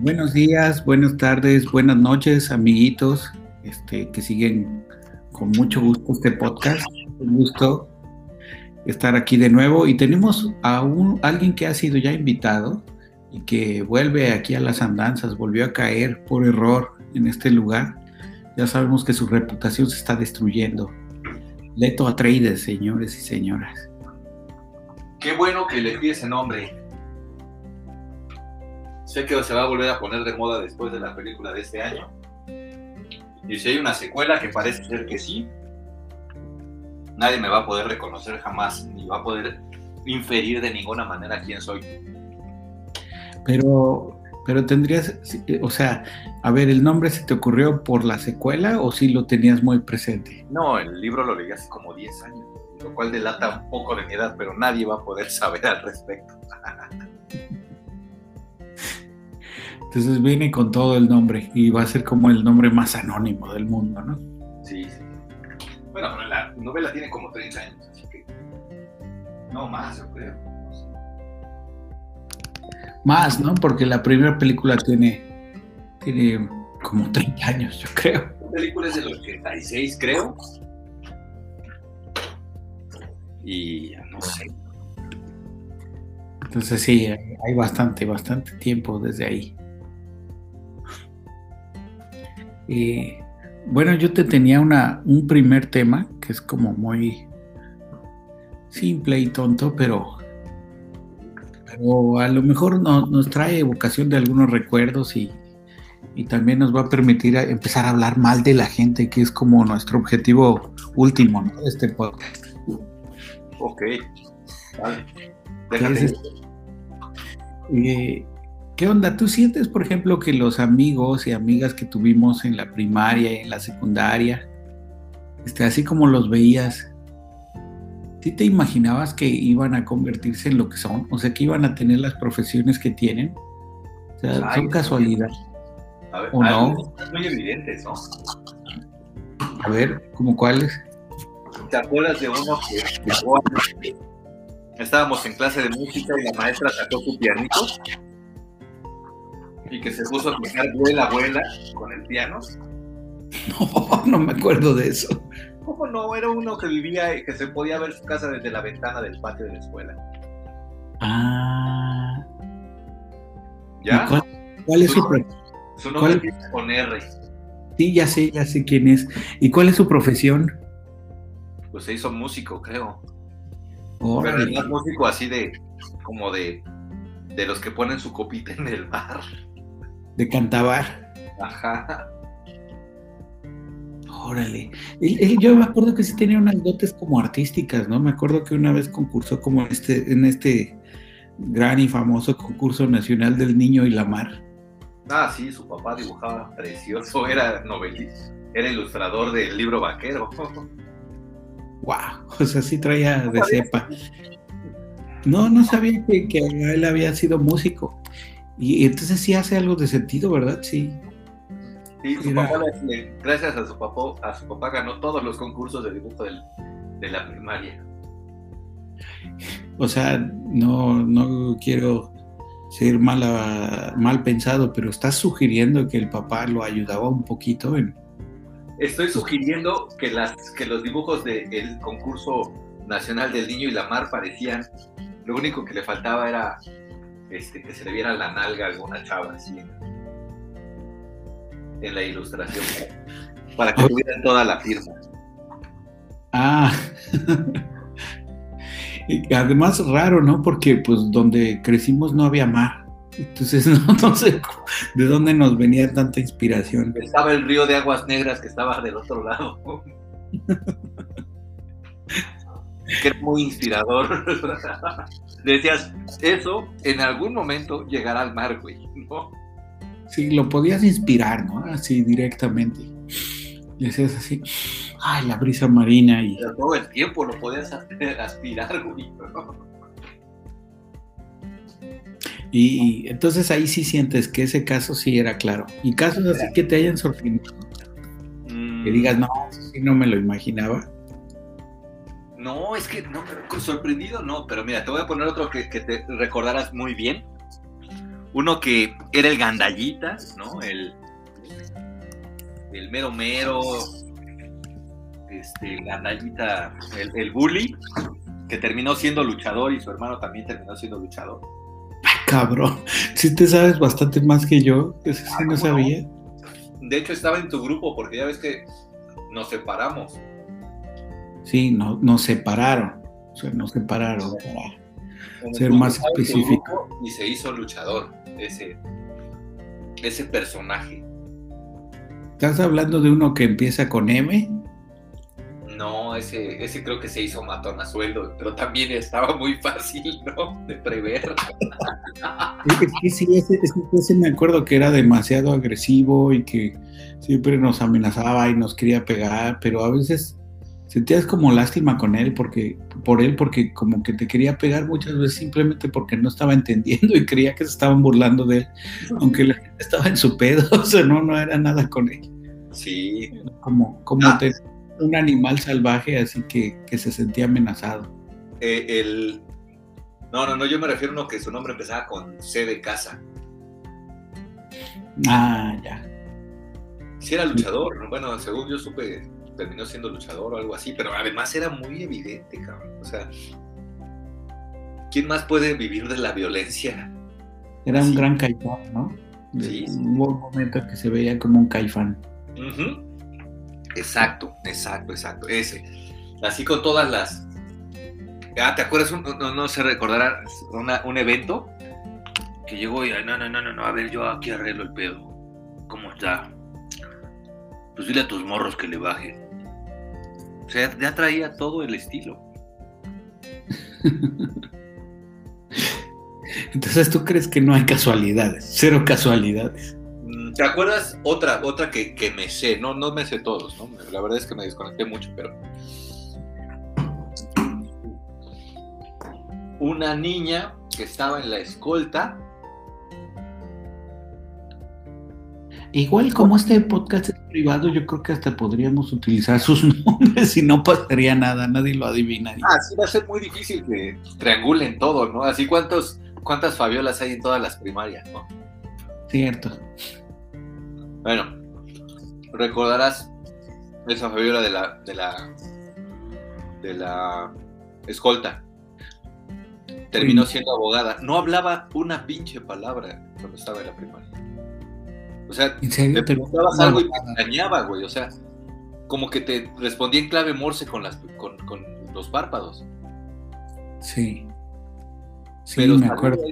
Buenos días, buenas tardes, buenas noches, amiguitos, este, que siguen con mucho gusto este podcast. Un gusto estar aquí de nuevo y tenemos a un, alguien que ha sido ya invitado y que vuelve aquí a las andanzas, volvió a caer por error en este lugar. Ya sabemos que su reputación se está destruyendo. Leto Atreides, señores y señoras. Qué bueno que le di ese nombre. Sé que se va a volver a poner de moda después de la película de este año. Y si hay una secuela, que parece ser que sí, nadie me va a poder reconocer jamás, ni va a poder inferir de ninguna manera quién soy. Pero, pero tendrías, o sea, a ver, ¿el nombre se te ocurrió por la secuela o sí lo tenías muy presente? No, el libro lo leí hace como 10 años, lo cual delata un poco de mi edad, pero nadie va a poder saber al respecto. Entonces viene con todo el nombre y va a ser como el nombre más anónimo del mundo, ¿no? Sí, sí. Bueno, pero la novela tiene como 30 años, así que. No más, yo creo. Más, ¿no? Porque la primera película tiene, tiene como 30 años, yo creo. La película es del 86, creo. Y no sé. Entonces sí, hay bastante, bastante tiempo desde ahí. Eh, bueno, yo te tenía una, un primer tema que es como muy simple y tonto, pero, pero a lo mejor nos trae evocación de algunos recuerdos y, y también nos va a permitir empezar a hablar mal de la gente, que es como nuestro objetivo último ¿no? de este podcast. Ok, vale. Eh, ¿Qué onda? ¿Tú sientes, por ejemplo, que los amigos y amigas que tuvimos en la primaria y en la secundaria, este, así como los veías, ¿sí te imaginabas que iban a convertirse en lo que son? O sea, que iban a tener las profesiones que tienen. O sea, ¿son casualidad? A ver, ¿O no? Es muy evidente, ¿no? A ver, ¿cómo cuáles? ¿Te acuerdas de uno que estábamos en clase de música y la maestra sacó su pianito? Y que se puso a tocar vuela, vuela con el piano. No, no me acuerdo de eso. ¿Cómo no? Era uno que vivía y que se podía ver su casa desde la ventana del patio de la escuela. Ah. ¿Ya? ¿y ¿Cuál, cuál es su pro- Su nombre cuál? empieza con R. Sí, ya sé, ya sé quién es. ¿Y cuál es su profesión? Pues se hizo músico, creo. Pero es músico así de, como de, de los que ponen su copita en el bar. De Cantabar. Ajá. Órale. Él- él- yo me acuerdo que sí tenía unas dotes como artísticas, ¿no? Me acuerdo que una vez concursó como en este, en este gran y famoso concurso nacional del niño y la mar. Ah, sí, su papá dibujaba precioso, era novelista, era ilustrador del libro vaquero. ¡Wow! O sea, sí traía de cepa. No, no sabía que, que él había sido músico. Y, y entonces sí hace algo de sentido, ¿verdad? Sí. Sí, su Mira. papá, gracias a su papá, a su papá ganó todos los concursos de dibujo del- de la primaria. O sea, no, no quiero ser mala, mal pensado, pero estás sugiriendo que el papá lo ayudaba un poquito en, Estoy sugiriendo que, las, que los dibujos del concurso nacional del niño y la mar parecían, lo único que le faltaba era este, que se le viera la nalga a alguna chava así en, en la ilustración, para que tuvieran toda la firma. Ah, y además raro, ¿no? Porque pues donde crecimos no había mar. Entonces no, no sé de dónde nos venía tanta inspiración. Estaba el río de aguas negras que estaba del otro lado. que era muy inspirador. Decías, eso en algún momento llegará al mar, güey. ¿no? Sí, lo podías inspirar, ¿no? Así directamente. Y hacías así, ay, la brisa marina y... Pero todo el tiempo lo podías aspirar, güey. Y, y entonces ahí sí sientes que ese caso sí era claro. Y casos así que te hayan sorprendido, Mm, que digas, no, eso sí no me lo imaginaba. No, es que no, sorprendido no, pero mira, te voy a poner otro que, que te recordarás muy bien. uno que era el gandallita, ¿no? El, el mero mero, este, el gandallita, el, el bully, que terminó siendo luchador y su hermano también terminó siendo luchador. Cabrón, si te sabes bastante más que yo, eso sí no sabía. De hecho, estaba en tu grupo porque ya ves que nos separamos. Sí, no, nos separaron. O sea, nos separaron para ser más específico. Y se hizo luchador, ese, ese personaje. ¿Estás hablando de uno que empieza con M? No, ese, ese creo que se hizo matón a sueldo, pero también estaba muy fácil, ¿no? De prever. Es que sí, ese, ese, me acuerdo que era demasiado agresivo y que siempre nos amenazaba y nos quería pegar, pero a veces sentías como lástima con él porque por él porque como que te quería pegar muchas veces simplemente porque no estaba entendiendo y creía que se estaban burlando de él, aunque la gente estaba en su pedo, o sea, no, no era nada con él. Sí. Como, como ah. te, un animal salvaje, así que, que se sentía amenazado. Eh, el... No, no, no, yo me refiero a uno que su nombre empezaba con C de casa. Ah, ya. Sí era luchador, bueno, según yo supe, terminó siendo luchador o algo así, pero además era muy evidente, cabrón. O sea, ¿quién más puede vivir de la violencia? Era un gran caifán, ¿no? Sí. Hubo un momento que se veía como un caifán. Exacto, exacto, exacto. Ese. Así con todas las. Ah, ¿te acuerdas? no, no se recordará un evento que llegó y no, no, no, no, no, a ver, yo aquí arreglo el pedo. ¿Cómo está? Pues dile a tus morros que le bajen. O sea, ya traía todo el estilo. Entonces, ¿tú crees que no hay casualidades? Cero casualidades. ¿Te acuerdas otra, otra que, me sé? No, no me sé todos, ¿no? La verdad es que me desconecté mucho, pero. Una niña que estaba en la escolta. Igual como este podcast es privado, yo creo que hasta podríamos utilizar sus nombres y no pasaría nada, nadie lo adivinaría. Ah, sí va a ser muy difícil que triangulen todo, ¿no? Así cuántos, cuántas Fabiolas hay en todas las primarias, ¿no? Cierto. Bueno, recordarás esa Fabiola de la, de la, de la escolta. Terminó siendo abogada. No hablaba una pinche palabra cuando estaba en la primaria. O sea, te preguntabas algo y te engañaba, güey. O sea, como que te respondía en clave morse con, las, con, con los párpados. Sí. Sí, me acuerdo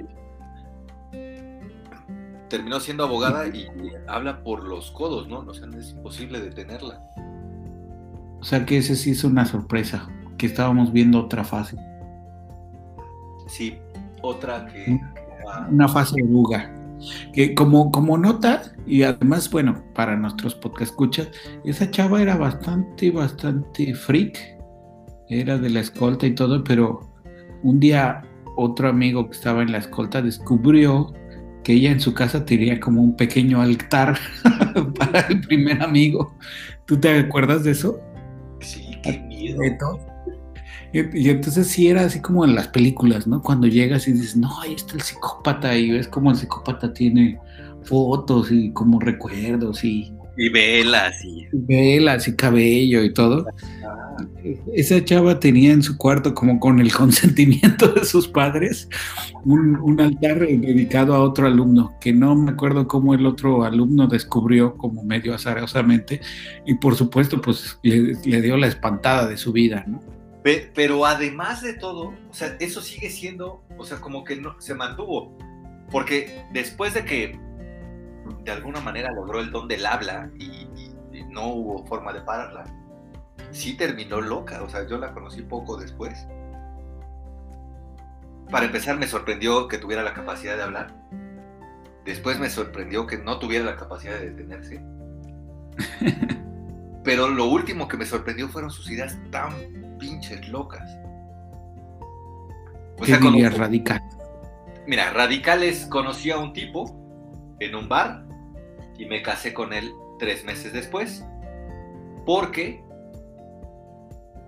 terminó siendo abogada y habla por los codos, ¿no? O sea, es imposible detenerla. O sea que ese sí es una sorpresa, que estábamos viendo otra fase. Sí, otra que... Una fase de duga. Que como, como nota, y además, bueno, para nuestros podcast escuchas, esa chava era bastante, bastante freak. Era de la escolta y todo, pero un día otro amigo que estaba en la escolta descubrió que ella en su casa tenía como un pequeño altar para el primer amigo. ¿Tú te acuerdas de eso? Sí, qué miedo. Y, entonces sí era así como en las películas, ¿no? Cuando llegas y dices, no, ahí está el psicópata y ves como el psicópata tiene fotos y como recuerdos y... Y velas y... Velas y cabello y todo. Esa chava tenía en su cuarto, como con el consentimiento de sus padres, un, altar dedicado a otro alumno, que no me acuerdo cómo el otro alumno descubrió como medio azarosamente, y por supuesto, pues le, dio la espantada de su vida, ¿no? Pero además de todo, o sea, eso sigue siendo, o sea, como que no, se mantuvo, porque después de que de alguna manera logró el don del habla y no hubo forma de pararla, sí terminó loca, o sea, yo la conocí poco después. Para empezar, me sorprendió que tuviera la capacidad de hablar. Después me sorprendió que no tuviera la capacidad de detenerse. Pero lo último que me sorprendió fueron sus ideas tan pinches locas. O sea, como, radical? Mira, radicales conocí a un tipo en un bar y me casé con él tres meses después porque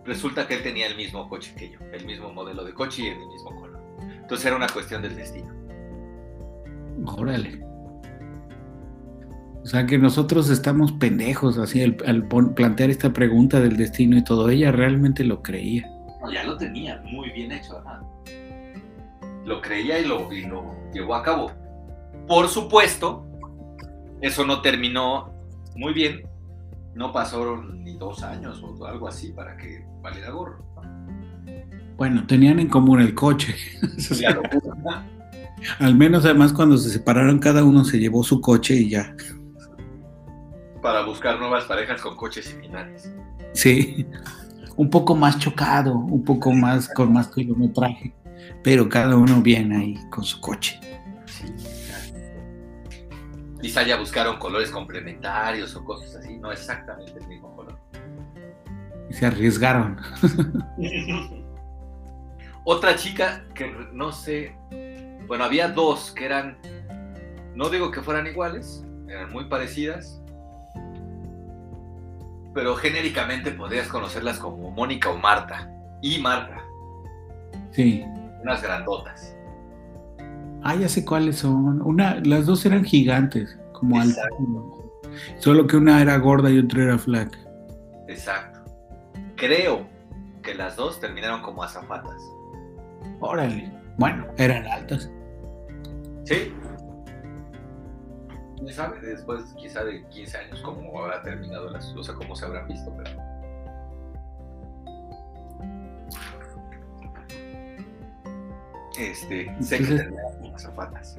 resulta que él tenía el mismo coche que yo, el mismo modelo de coche y el mismo color. Entonces era una cuestión del destino. Órale. O sea que nosotros estamos pendejos así al, plantear esta pregunta del destino y todo. Ella realmente lo creía. No, ya lo tenía muy bien hecho, ajá. Lo creía y lo, y lo llevó a cabo. Por supuesto, eso no terminó muy bien. No pasaron ni dos años o algo así para que valiera gorro. Bueno, tenían en común el coche. Al menos además cuando se separaron cada uno se llevó su coche y ya. Para buscar nuevas parejas con coches similares. Sí. Un poco más chocado, un poco más con más kilometraje, pero cada uno bien ahí con su coche. Sí, Quizá ya buscaron colores complementarios o cosas así, no exactamente el mismo color. Y se arriesgaron. Otra chica que no sé, bueno, había dos que eran, no digo que fueran iguales, eran muy parecidas, pero genéricamente podrías conocerlas como Mónica o Marta, y Marta, Sí. unas grandotas. Ah, ya sé cuáles son. Una, las dos eran gigantes, como altas. Exacto. Solo que una era gorda y otra era flaca. Exacto. Creo que las dos terminaron como azafatas. Órale. Bueno, eran altas. Sí. ¿Quién sabe? Después quizá de 15 años cómo habrá terminado las o sea, cómo se habrán visto, pero... Este, sé que terminaron como azafatas.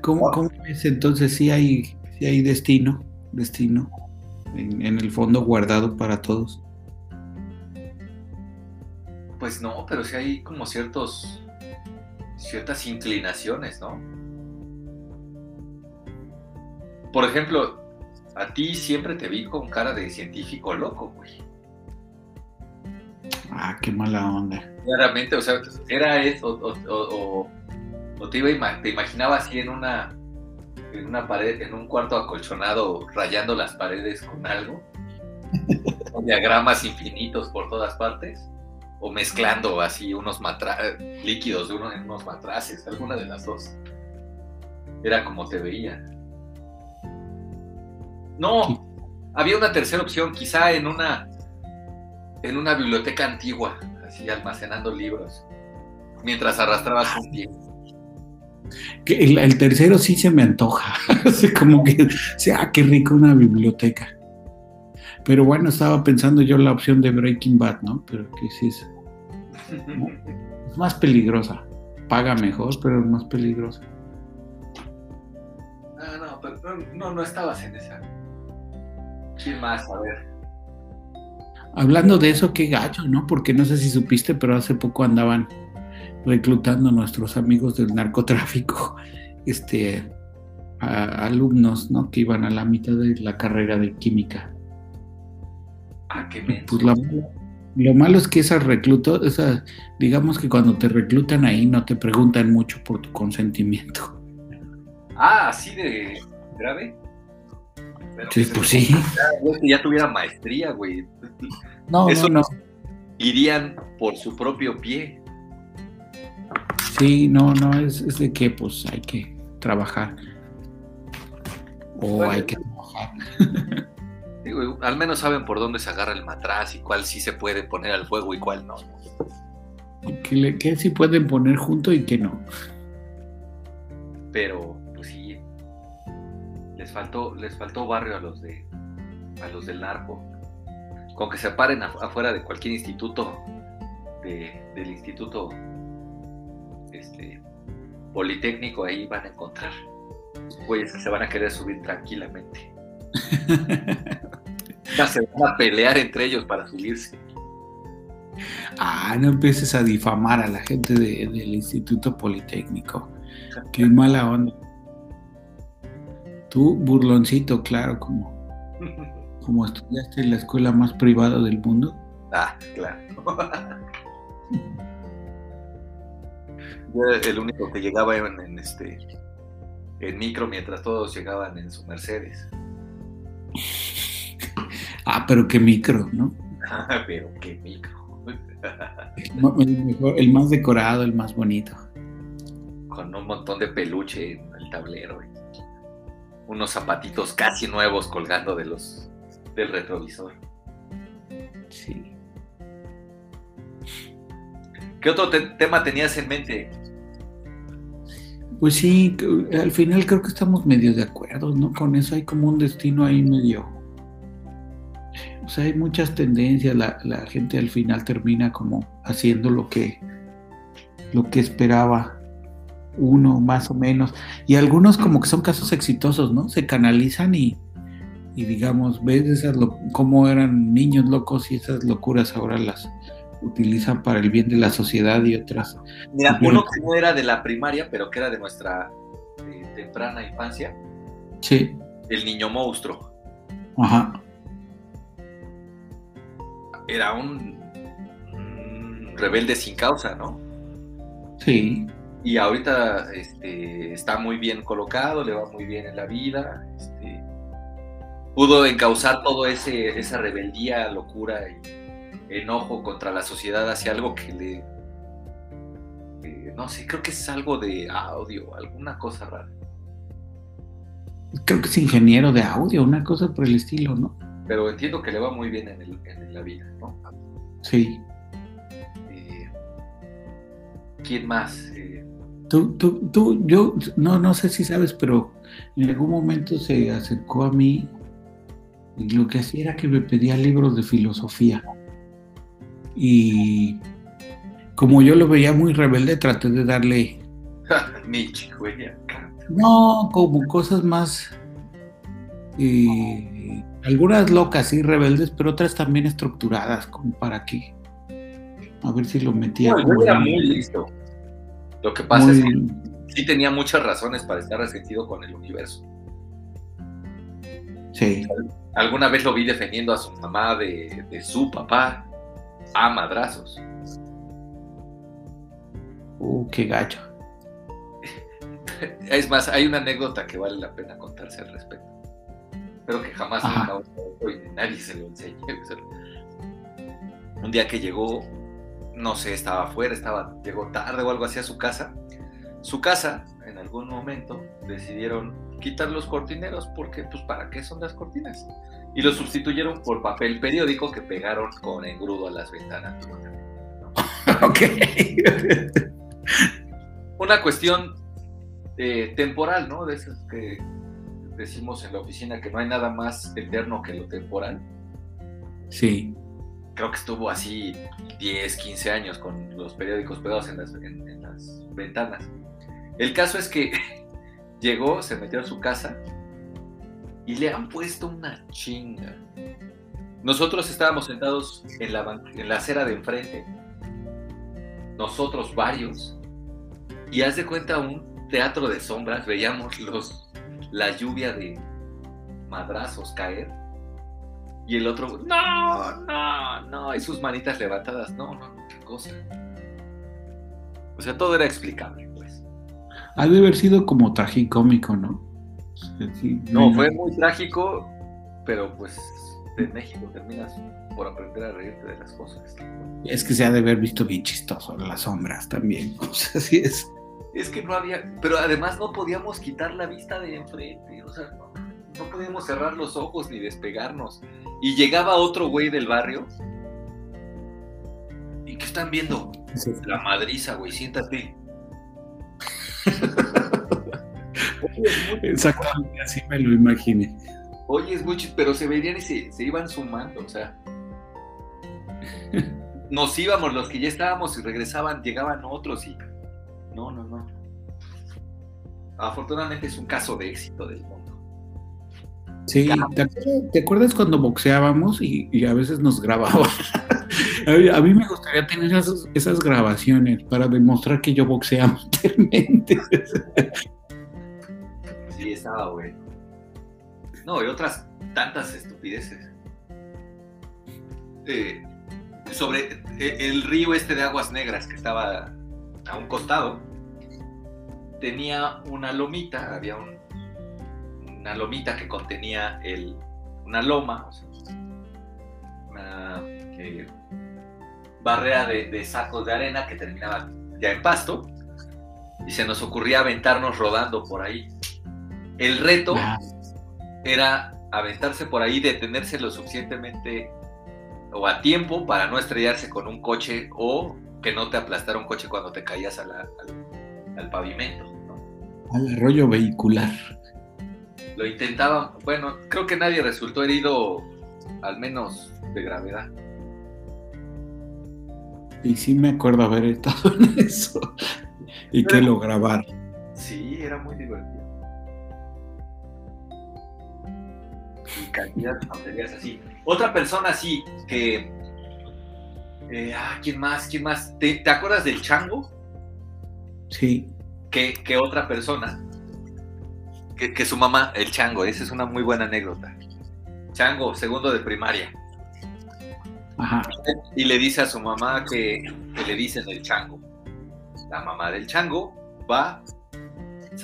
¿Cómo, cómo es entonces si hay, sí hay destino? Destino en, en el fondo guardado para todos. Pues no, pero sí hay como ciertos... ciertas inclinaciones, ¿no? Por ejemplo, a ti siempre te vi con cara de científico loco, güey. Ah, qué mala onda. Claramente, o sea, era eso, o, o- o- o te, iba te imaginaba así en una, en una pared, en un cuarto acolchonado, rayando las paredes con algo, con diagramas infinitos por todas partes, o mezclando así unos matra- líquidos de uno en unos matraces, alguna de las dos. Era como te veía. No, había una tercera opción, quizá en una en una biblioteca antigua, así almacenando libros, mientras arrastrabas un pie. Que el, el tercero sí se me antoja. Como que, sí, ah, qué rico una biblioteca. Pero bueno, estaba pensando yo la opción de Breaking Bad, ¿no? Pero que sí es, es más peligrosa. Paga mejor, pero es más peligrosa. Ah, no, pero no, no, no estabas en esa. ¿Quién más? A ver. Hablando de eso, qué gacho, ¿no? Porque no sé si supiste, pero hace poco andaban reclutando a nuestros amigos del narcotráfico, este, a- alumnos, ¿no? Que iban a la mitad de la carrera de química. Ah, qué menso. Pues la- lo malo es que esas reclutas, esas, digamos que cuando te reclutan ahí no te preguntan mucho por tu consentimiento. Ah, así de grave. Pero Sí, pues se- sí. Ya, que ya tuviera maestría, güey. No, Eso- no, no. Irían por su propio pie. Sí, no, no, es, es de que pues hay que trabajar. O Bueno. hay que trabajar. Digo, al menos saben por dónde se agarra el matraz y cuál sí se puede poner al fuego y cuál no. Que, le- que sí pueden poner junto y que no. Pero, pues. Les faltó, les faltó barrio a los de a los del narco. Con que se paren af- afuera de cualquier instituto, de- del instituto este, politécnico, ahí van a encontrar güeyes que se van a querer subir tranquilamente. Ya se van a pelear entre ellos para subirse. Ah, no empieces a difamar a la gente de- del Instituto Politécnico. Qué mala onda. Tú, burloncito, claro, como, como estudiaste en la escuela más privada del mundo. Ah, claro. Yo era el único que llegaba en, en este en micro mientras todos llegaban en su Mercedes. Ah, pero qué micro, ¿no? Pero qué micro. El, el mejor- el más decorado, el más bonito. con un montón de peluche en el tablero. y unos zapatitos casi nuevos colgando de los, del retrovisor. Sí. ¿Qué otro te- tema tenías en mente? Pues sí, que- al final creo que estamos medio de acuerdo, ¿no? Con eso hay como un destino ahí medio. O sea, hay muchas tendencias. La, la gente al final termina como haciendo lo que, lo que esperaba uno, más o menos. Y algunos como que son casos exitosos, ¿no? Se canalizan y, y digamos, ves esas cómo eran niños locos y esas locuras ahora las utilizan para el bien de la sociedad y otras. Mira, uno que no era de la primaria, pero que era de nuestra eh, temprana infancia, Sí, el niño monstruo. ajá. Era un, un rebelde sin causa, ¿no? Sí, Y ahorita este, está muy bien colocado, le va muy bien en la vida. este, pudo encauzar todo ese esa rebeldía, locura y enojo contra la sociedad hacia algo que le eh, no sé, creo que es algo de audio, alguna cosa rara. creo que es ingeniero de audio, una cosa por el estilo, ¿no? Pero entiendo que le va muy bien en, el- en la vida, ¿no? Sí. Eh, ¿Quién más? Eh, Tú, tú, tú, yo no, no sé si sabes, pero en algún momento se acercó a mí y lo que hacía era que me pedía libros de filosofía. Y como yo lo veía muy rebelde, traté de darle, no, como cosas más, eh, algunas locas y rebeldes, pero otras también estructuradas, como para que, a ver si lo metía. No, yo era muy listo. Lo que pasa muy- es que sí tenía muchas razones para estar resentido con el universo. Sí. Alguna vez lo vi defendiendo a su mamá de, de su papá a madrazos. Uh, qué gacho. Es más, hay una anécdota que vale la pena contarse al respecto. Pero que jamás nunca nadie se lo enseñe. Un día que llegó, no sé, estaba afuera, estaba, llegó tarde o algo así a su casa. Su casa, en algún momento, decidieron quitar los cortineros porque, pues, ¿para qué son las cortinas? Y lo sustituyeron por papel periódico que pegaron con engrudo a las ventanas. ok. una cuestión eh, temporal, ¿no? De esas que decimos en la oficina que no hay nada más eterno que lo temporal. sí. Creo que estuvo así 10, 15 años con los periódicos pegados en las, en- en las ventanas. El caso es que llegó, se metió a su casa y le han puesto una chinga. Nosotros estábamos sentados en la, en la acera de enfrente, nosotros varios, y haz de cuenta un teatro de sombras, veíamos los, la lluvia de madrazos caer, y el otro, no, no, no, y sus manitas levantadas, no, no, qué cosa. O sea, todo era explicable, pues. Ha de haber sido como tragicómico, ¿no? Sí, No, fue muy trágico, pero pues en México terminas por aprender a reírte de las cosas. Es que se ha de haber visto bien chistoso las sombras también. O sea, sí es. Es que no había, pero además no podíamos quitar la vista de enfrente, o sea, no, no podíamos cerrar los ojos ni despegarnos. Y llegaba otro güey del barrio. ¿Y qué están viendo? La madriza, güey, siéntate. Exactamente, así me lo imaginé. Oye, es muy chis- pero se veían y se, se iban sumando, o sea. Nos íbamos los que ya estábamos y regresaban, llegaban otros y. No, no, no. Afortunadamente es un caso de éxito del mundo. Sí, ¿te acuerdas, cuando boxeábamos y, y a veces nos grababan? a, mí, me gustaría tener esas, esas grabaciones para demostrar que yo boxeaba mentalmente. Sí, estaba bueno. No, y otras tantas estupideces. Eh, sobre eh, el río este de aguas negras que estaba a un costado, tenía una lomita, había un- una lomita que contenía el, una loma, o sea, una eh, barrera de, de sacos de arena que terminaba ya en pasto. y se nos ocurría aventarnos rodando por ahí. El reto era aventarse por ahí, detenerse lo suficientemente o a tiempo para no estrellarse con un coche o que no te aplastara un coche cuando te caías a la- al, al pavimento. ¿no? al rollo vehicular. Lo intentaban, bueno, creo que nadie resultó herido, al menos de gravedad. Y sí me acuerdo haber estado en eso. Y que lo grabar. Sí, era muy divertido. Y cantidad de tonterías así. Otra persona así que. eh, ah, ¿quién más? ¿Quién más? ¿Te, te acuerdas del chango? Sí. Que, que otra persona. Que, que su mamá, el chango, esa es una muy buena anécdota. Chango, segundo de primaria. Ajá. Y le dice a su mamá que, que le dicen el chango. La mamá del chango va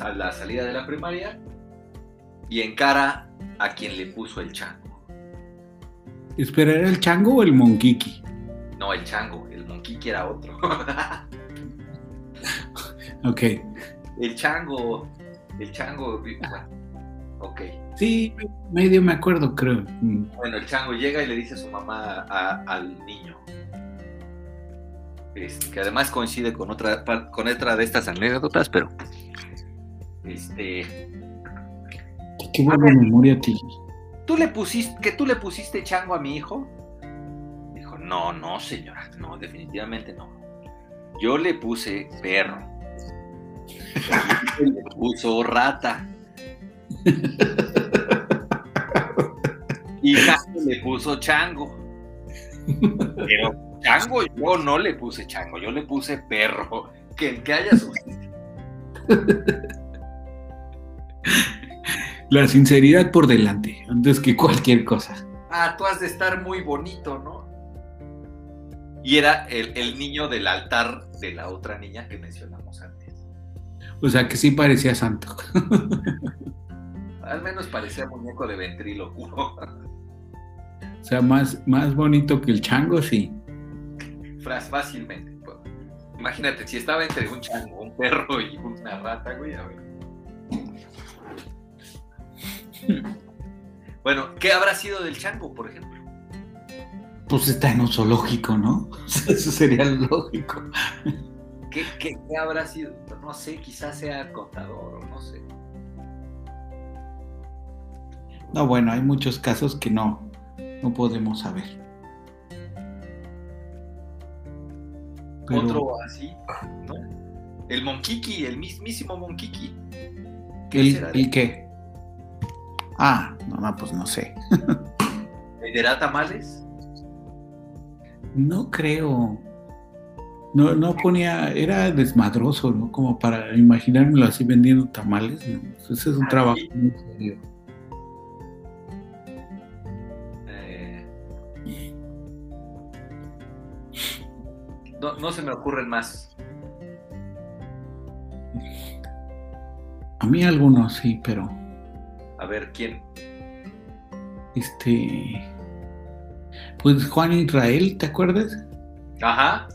a la salida de la primaria y encara a quien le puso el chango. Espera, ¿era el chango o el monquiqui? No, el chango, el monquiqui era otro. Ok. el chango, el chango. Bueno, ok. Sí, medio me acuerdo, creo. Bueno, el chango llega y le dice a su mamá a- al niño. Este, que además coincide con otra, con otra de estas anécdotas, pero. Este. Qué buena memoria tienes. ¿Tú le pusiste, que tú le pusiste chango a mi hijo? Dijo, no, no, señora, no, definitivamente no. Yo le puse perro. Le puso rata. Y Jaime le puso chango. Pero chango yo no le puse chango, yo le puse perro. Que, que haya su... La sinceridad por delante, antes que cualquier cosa. Ah, tú has de estar muy bonito, ¿no? Y era el, el niño del altar de la otra niña que mencionamos antes. O sea que sí parecía santo. Al menos parecía muñeco de ventrílocuo. O sea, más, más bonito que el chango, sí. Fras- Fácilmente. pues. Imagínate, si estaba entre un chango, un perro y una rata, güey, a ver. Bueno, ¿qué habrá sido del chango, por ejemplo? Pues está en un zoológico, ¿no? Eso sería lógico. ¿Qué, qué, qué habrá sido? No sé, quizás sea contador o no sé. No, bueno, hay muchos casos que no, no podemos saber. Pero- Otro así, ¿no? El Monkiki, el mismísimo Monkiki. ¿Qué ¿El, será? el qué? Ah, no, no, pues no sé. ¿Venderá tamales? No creo. No, no ponía, era desmadroso, ¿no? Como para imaginármelo así vendiendo tamales. ¿no? Ese es un Ah, trabajo sí. muy serio. Eh, no, no se me ocurren más. A mí algunos sí, pero A ver, ¿quién? este. Pues Juan Israel, ¿te acuerdas? Ajá.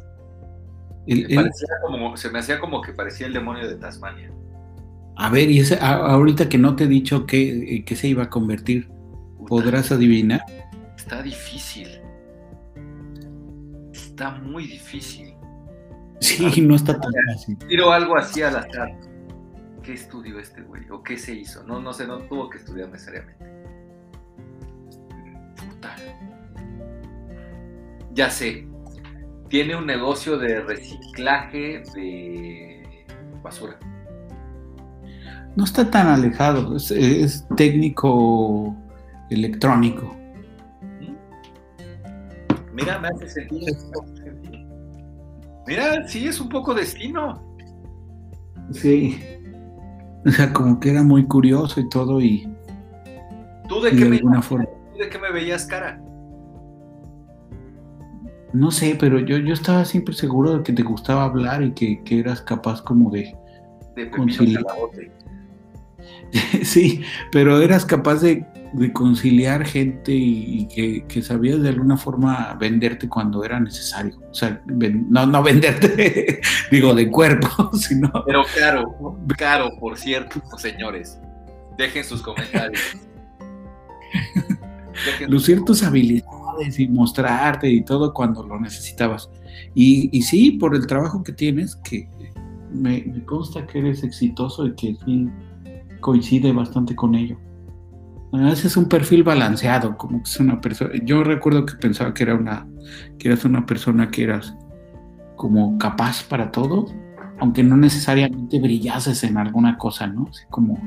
El- como- se me hacía como que parecía el demonio de Tasmania. a ver, y ese, a- ahorita que no te he dicho que, que se iba a convertir, Puta, ¿podrás adivinar? Está difícil. Está muy difícil. Sí, no está tan fácil. Tiro algo así al azar. ¿Qué estudió este güey? ¿O qué se hizo? No, no sé, no tuvo que estudiar necesariamente. Puta. Ya sé. Tiene un negocio de reciclaje de basura. No está tan alejado, es, es técnico electrónico. Mira, me hace sentir. Mira, sí, es un poco destino. Sí. O sea, como que era muy curioso y todo y, ¿Tú de y qué, de me, alguna forma. tú de qué me veías cara? No sé, pero yo, yo estaba siempre seguro de que te gustaba hablar y que, que eras capaz como de... De Con Pepino Chile. Calabote. sí, pero eras capaz de, de conciliar gente y, que, sabías de alguna forma venderte cuando era necesario. O sea, no, no venderte, digo, de cuerpo, sino... Pero claro, claro, por cierto, señores. Dejen sus comentarios. Lucir tus habilidades y mostrarte y todo cuando lo necesitabas. Y, sí, por el trabajo que tienes, que me, me consta que eres exitoso y que sí coincide bastante con ello. Ese es un perfil balanceado, como que es una persona. Yo recuerdo que pensaba que era una, que eras una persona que eras como capaz para todo, aunque no necesariamente brillases en alguna cosa, ¿no? como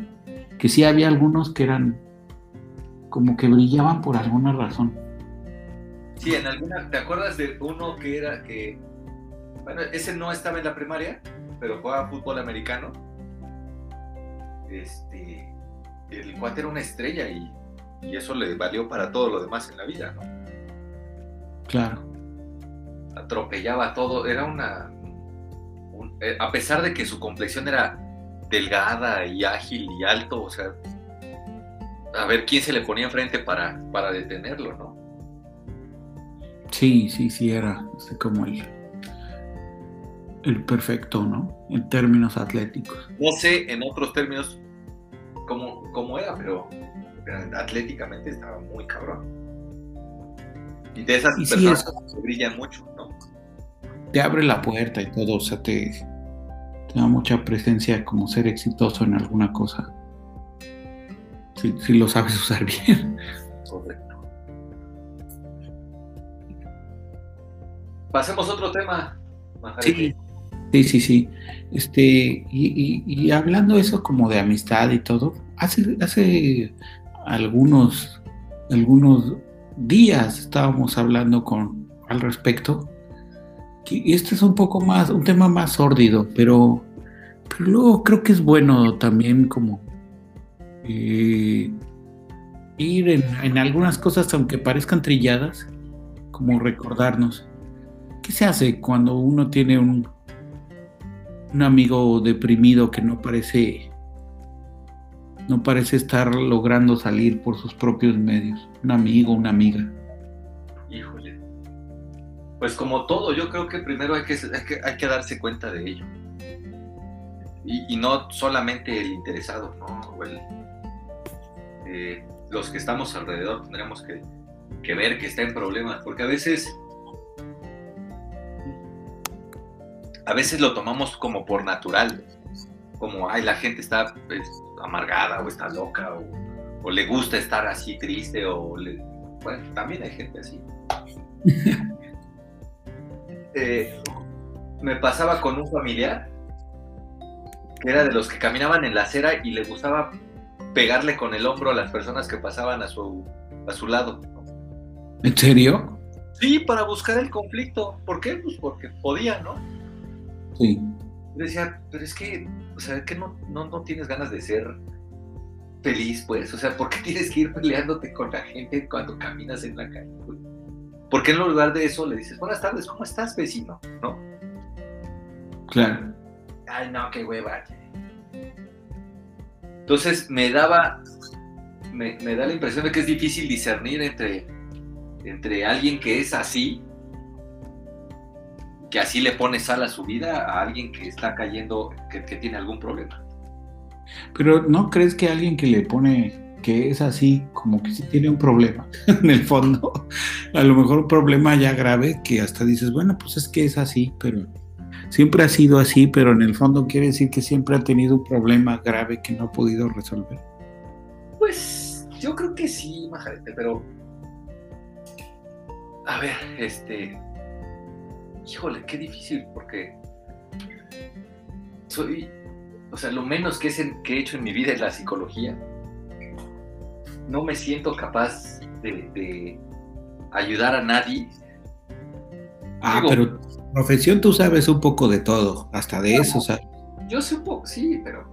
que sí había algunos que eran como que brillaban por alguna razón. Sí, en alguna, ¿te acuerdas de uno que era que, bueno, ese no estaba en la primaria, pero jugaba fútbol americano? Este, el cuate era una estrella y, eso le valió para todo lo demás en la vida, ¿no? Claro. Atropellaba todo, era una... Eh, a pesar de que su complexión era delgada y ágil y alto, o sea, a ver quién se le ponía enfrente para, para detenerlo, ¿no? Sí, sí, sí, era como el, el perfecto, ¿no? En términos atléticos. No sé en otros términos cómo, era, pero, atléticamente estaba muy cabrón. Y de esas personas que brillan mucho, ¿no? Te abre la puerta y todo, o sea, te, te da mucha presencia como ser exitoso en alguna cosa. Si, lo sabes usar bien. Correcto. Pasemos a otro tema. Sí. Sí, sí. Este, y, hablando eso como de amistad y todo, hace, hace algunos, algunos días estábamos hablando con al respecto. Y este es un poco más, un tema más sórdido, pero, luego creo que es bueno también como eh, ir en algunas cosas, aunque parezcan trilladas, como recordarnos. ¿Qué se hace cuando uno tiene un, un amigo deprimido que no parece no parece estar logrando salir por sus propios medios. Un amigo, una amiga. Híjole. Pues como todo, yo creo que primero hay que, hay que, darse cuenta de ello. Y, no solamente el interesado, ¿no? Eh, los que estamos alrededor tendremos que, que ver que está en problemas, porque a veces a veces lo tomamos como por natural, como, ay, la gente está pues, amargada o está loca o, le gusta estar así triste o bueno, también hay gente así. Eh, me pasaba con un familiar que era de los que caminaban en la acera y le gustaba pegarle con el hombro a las personas que pasaban a su, a su lado. ¿En serio? Sí, para buscar el conflicto. ¿Por qué? Pues porque podía, ¿no? Sí. decía, pero es que, o sea, que no, no, tienes ganas de ser feliz, pues. O sea, ¿por qué tienes que ir peleándote con la gente cuando caminas en la calle? ¿Por qué en lugar de eso le dices, buenas tardes, ¿cómo estás, vecino? ¿No? Claro. Ay, no, qué hueva. Entonces me daba, me, me, da la impresión de que es difícil discernir entre, entre alguien que es así que así le pone sal a su vida a alguien que está cayendo, que, tiene algún problema. Pero ¿no crees que alguien que le pone que es así, como que sí tiene un problema en el fondo? A lo mejor un problema ya grave que hasta dices, bueno, pues es que es así, pero siempre ha sido así, pero en el fondo quiere decir que siempre ha tenido un problema grave que no ha podido resolver. Pues yo creo que sí, Majarete, pero... A ver, este híjole, qué difícil, porque soy, o sea, lo menos que, he hecho en mi vida es la psicología. No me siento capaz de, ayudar a nadie. Ah, pero profesión tú sabes un poco de todo, hasta de eso, ¿sabes? Yo sé un poco, sí, pero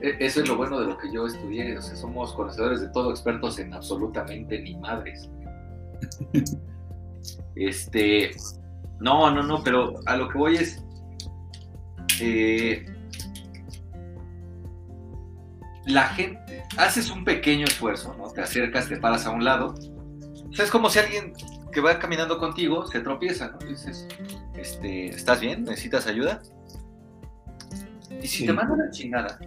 e, eso es lo bueno de lo que yo estudié, o sea, somos conocedores de todo, expertos en absolutamente ni madres. este, no, no, no, pero a lo que voy es. Eh, la gente. haces un pequeño esfuerzo, ¿no? Te acercas, te paras a un lado. O sea, es como si alguien que va caminando contigo se tropieza, ¿no? dices, este, ¿estás bien? ¿Necesitas ayuda? Y si te manda la chingada,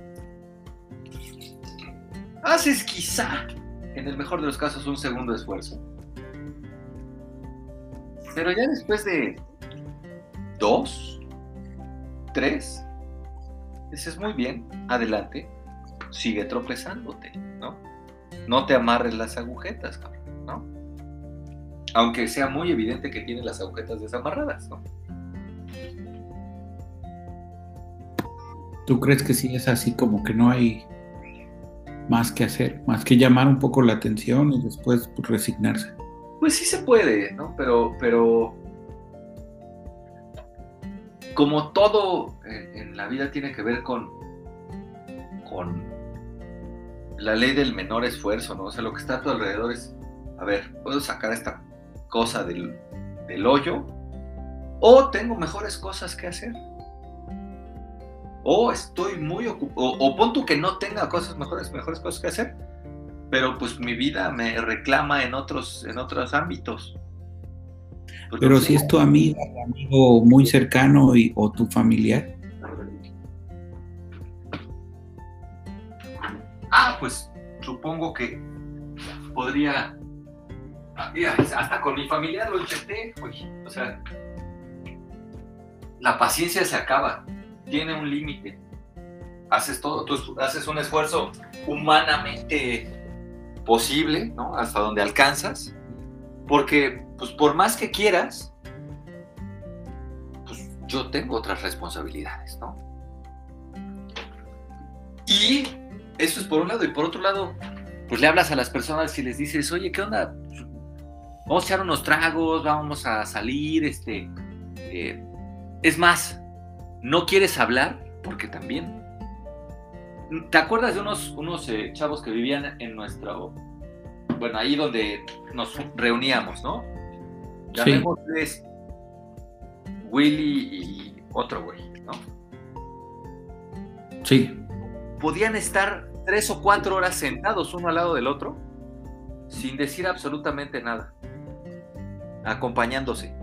haces quizá, en el mejor de los casos, un segundo esfuerzo. Pero ya después de dos, tres, dices muy bien, adelante, sigue tropezándote, ¿no? No te amarres las agujetas, cabrón, ¿no? Aunque sea muy evidente que tiene las agujetas desamarradas, ¿no? ¿Tú crees que sí es así como que no hay más que hacer, más que llamar un poco la atención y después pues, resignarse? Pues sí se puede, ¿no? Pero, pero como todo en, la vida tiene que ver con, con la ley del menor esfuerzo, ¿no? O sea, lo que está a tu alrededor es, a ver, puedo sacar esta cosa del, del hoyo o tengo mejores cosas que hacer o estoy muy ocupado, o, pon que no tenga cosas mejores, mejores cosas que hacer, pero pues mi vida me reclama en otros, en otros ámbitos. Pero si es tu amiga, amigo muy cercano y, o tu familiar. Ah, pues supongo que podría. hasta con mi familia lo intenté, O sea, la paciencia se acaba tiene un límite. Haces todo, tú haces un esfuerzo humanamente posible, ¿no? Hasta donde alcanzas, porque, pues, por más que quieras, pues, yo tengo otras responsabilidades, ¿no? Y eso es por un lado, y por otro lado, pues le hablas a las personas y les dices, oye, ¿qué onda? Vamos a echar unos tragos, vamos a salir, este... Eh, es más, no quieres hablar, porque también. ¿Te acuerdas de unos, unos eh, chavos que vivían en nuestro. Bueno, ahí donde nos reuníamos, ¿no? Llamémosles Willy y otro güey, ¿no? Sí. Podían estar tres o cuatro horas sentados uno al lado del otro sin decir absolutamente nada, acompañándose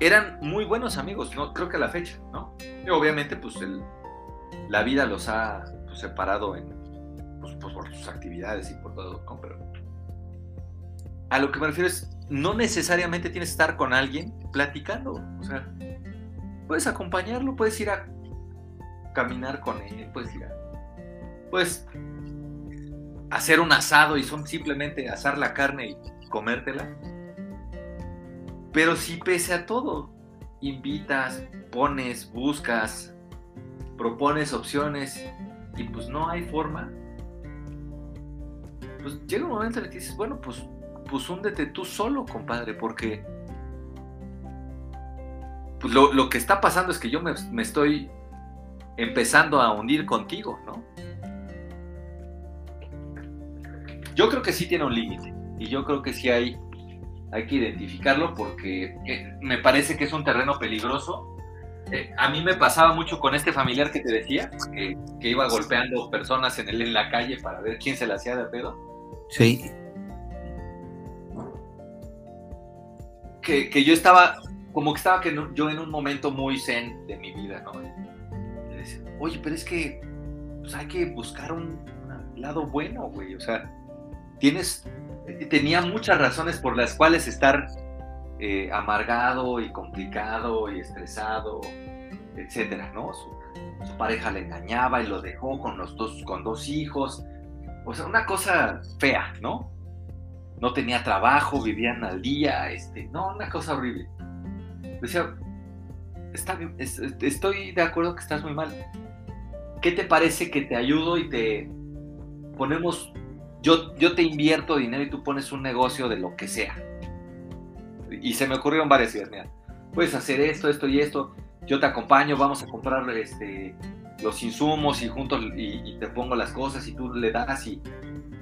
eran muy buenos amigos, ¿no? Creo que a la fecha, ¿no? Y obviamente, pues la vida los ha pues, separado en, pues, pues, por sus actividades y por todo, ¿no? Pero a lo que me refiero es, no necesariamente tienes que estar con alguien platicando, o sea, puedes acompañarlo, puedes ir a caminar con él, puedes ir a, puedes hacer un asado y son simplemente asar la carne y comértela. Pero si pese a todo, invitas, pones, buscas, propones opciones y pues no hay forma, pues llega un momento en el que dices, bueno, pues, pues húndete tú solo, compadre, porque pues lo, que está pasando es que yo me, me estoy empezando a hundir contigo, ¿no? Yo creo que sí tiene un límite y yo creo que sí hay hay que identificarlo porque eh, me parece que es un terreno peligroso. Eh, a mí me pasaba mucho con este familiar que te decía, que, iba golpeando personas en, el, en la calle para ver quién se la hacía de pedo. Sí. Que, yo estaba, como que estaba que yo en un momento muy zen de mi vida, ¿no? Oye, pero es que pues, hay que buscar un, un lado bueno, güey. O sea, tienes tenía muchas razones por las cuales estar eh, amargado y complicado y estresado, etcétera, ¿no? Su, pareja le engañaba y lo dejó con los dos, con dos hijos. O sea, una cosa fea, ¿no? No tenía trabajo, vivían al día, este, no, una cosa horrible. Decía, está estoy de acuerdo que estás muy mal. ¿Qué te parece que te ayudo y te ponemos yo, te invierto dinero y tú pones un negocio de lo que sea. Y se me ocurrieron varias ideas, mira, puedes hacer esto, esto y esto, yo te acompaño, vamos a comprar este, los insumos y juntos y, te pongo las cosas y tú le das y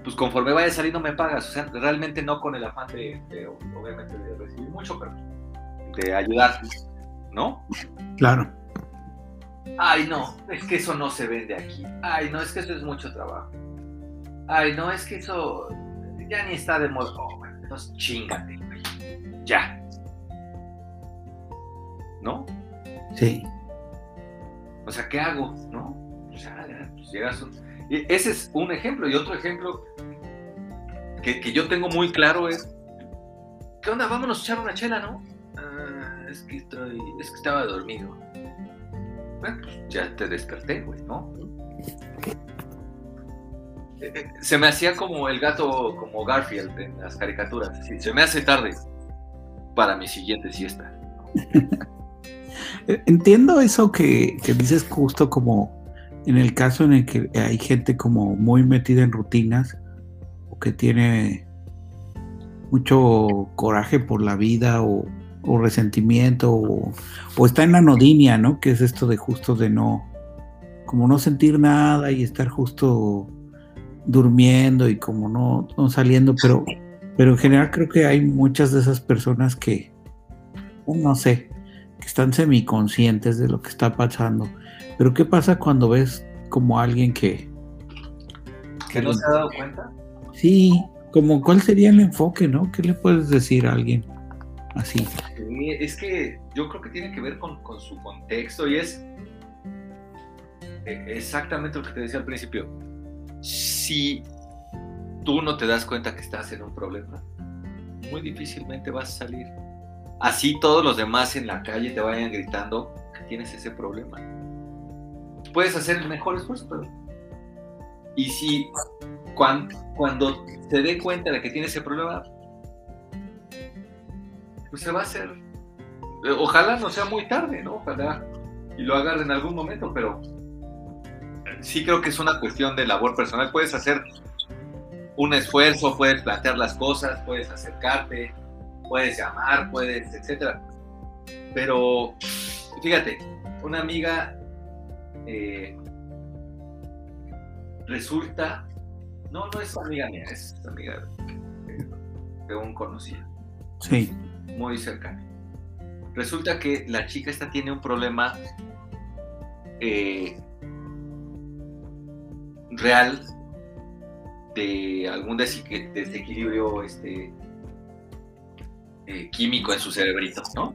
pues conforme vaya saliendo me pagas, o sea, realmente no con el afán de, obviamente de recibir mucho, pero de ayudar, ¿no? Claro. Ay, no, es que eso no se vende aquí. Ay, no, es que eso es mucho trabajo. Ay, no, es que eso ya ni está de moda. Oh, bueno, entonces chingate, güey. Ya. ¿No? Sí. O sea, ¿qué hago? ¿No? O sea, pues llegas un... Ese es un ejemplo. Y otro ejemplo que, que, yo tengo muy claro es, ¿qué onda? Vámonos a echar una chela, ¿no? Ah, es que estoy, es que estaba dormido. Bueno, pues ya te desperté, güey, ¿no? Eh, eh, se me hacía como el gato, como Garfield en las caricaturas. se me hace tarde para mi siguiente siesta. Entiendo eso que, que, dices justo como en el caso en el que hay gente como muy metida en rutinas que tiene mucho coraje por la vida o, o resentimiento o, o, está en la nodinia, ¿no? Que es esto de justo de no, como no sentir nada y estar justo durmiendo y como no, no saliendo, pero, pero en general creo que hay muchas de esas personas que, no sé, que están semiconscientes de lo que está pasando. Pero ¿qué pasa cuando ves como alguien que... ¿Que no se ha dado cuenta? Sí, como cuál sería el enfoque, ¿no? ¿Qué le puedes decir a alguien así? es que yo creo que tiene que ver con, con su contexto y es eh, exactamente lo que te decía al principio. Si tú no te das cuenta que estás en un problema, muy difícilmente vas a salir así todos los demás en la calle te vayan gritando que tienes ese problema. Puedes hacer el mejor esfuerzo, pero... Y si cuando, cuando se dé cuenta de que tiene ese problema, pues se va a hacer... Ojalá no sea muy tarde, ¿no? Ojalá y lo haga en algún momento, pero sí creo que es una cuestión de labor personal. Puedes hacer un esfuerzo, puedes plantear las cosas, puedes acercarte, puedes llamar, puedes, etcétera. Pero fíjate, una amiga eh, resulta, no, no es amiga mía, es amiga de, un conocido. Sí. Muy cercano. Resulta que la chica esta tiene un problema eh, real de algún desequilibrio este, eh, químico en su cerebrito, ¿no?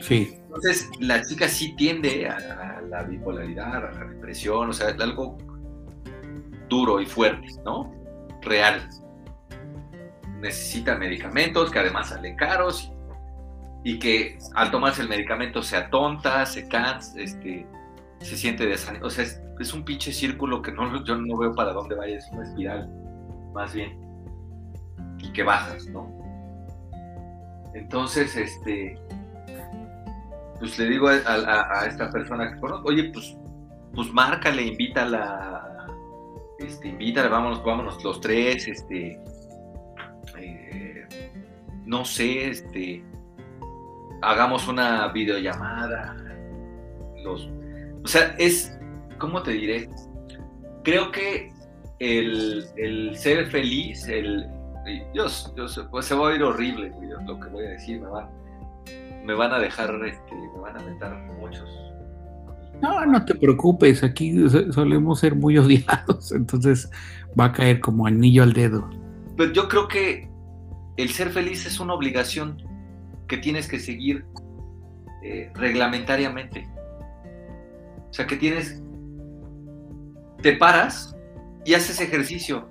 Sí. Entonces, la chica sí tiende a, la bipolaridad, a la depresión, o sea, algo duro y fuerte, ¿no? Real. Necesita medicamentos que además salen caros y que al tomarse el medicamento se atonta, se cansa, este, se siente desanimado. O sea, es, un pinche círculo que no, yo no veo para dónde vaya, es una espiral, más bien. Y que bajas, ¿no? Entonces, este, pues le digo a, esta persona que conozco, oye, pues, pues márcale, invítala, este, invítale, vámonos, vámonos los tres, este, eh, no sé, este, hagamos una videollamada, los, o sea, es, ¿cómo te diré? Creo que el, el ser feliz, el, yo, pues se va a ir horrible lo que voy a decir, me van, me van a dejar, este, me van a meter muchos. No, no te preocupes, aquí solemos ser muy odiados, entonces va a caer como anillo al dedo. Pero yo creo que el ser feliz es una obligación que tienes que seguir eh, reglamentariamente. O sea, que tienes, te paras y haces ejercicio.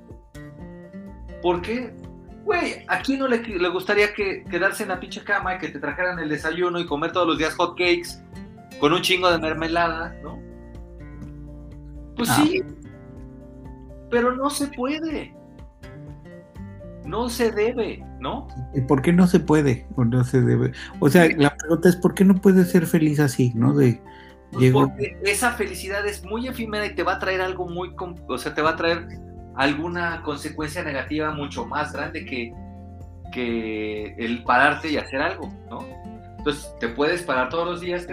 ¿Por qué? Güey, ¿a quién no le, gustaría que, quedarse en la pinche cama y que te trajeran el desayuno y comer todos los días hot cakes con un chingo de mermelada, ¿no? Pues ah. sí, pero no se puede. No se debe, ¿no? ¿Y por qué no se puede o no se debe? O sea, la pregunta es, ¿por qué no puedes ser feliz así, no? De, pues porque esa felicidad es muy efímera y te va a traer algo muy, o sea, te va a traer alguna consecuencia negativa mucho más grande que, que el pararte y hacer algo, ¿no? Entonces, te puedes parar todos los días,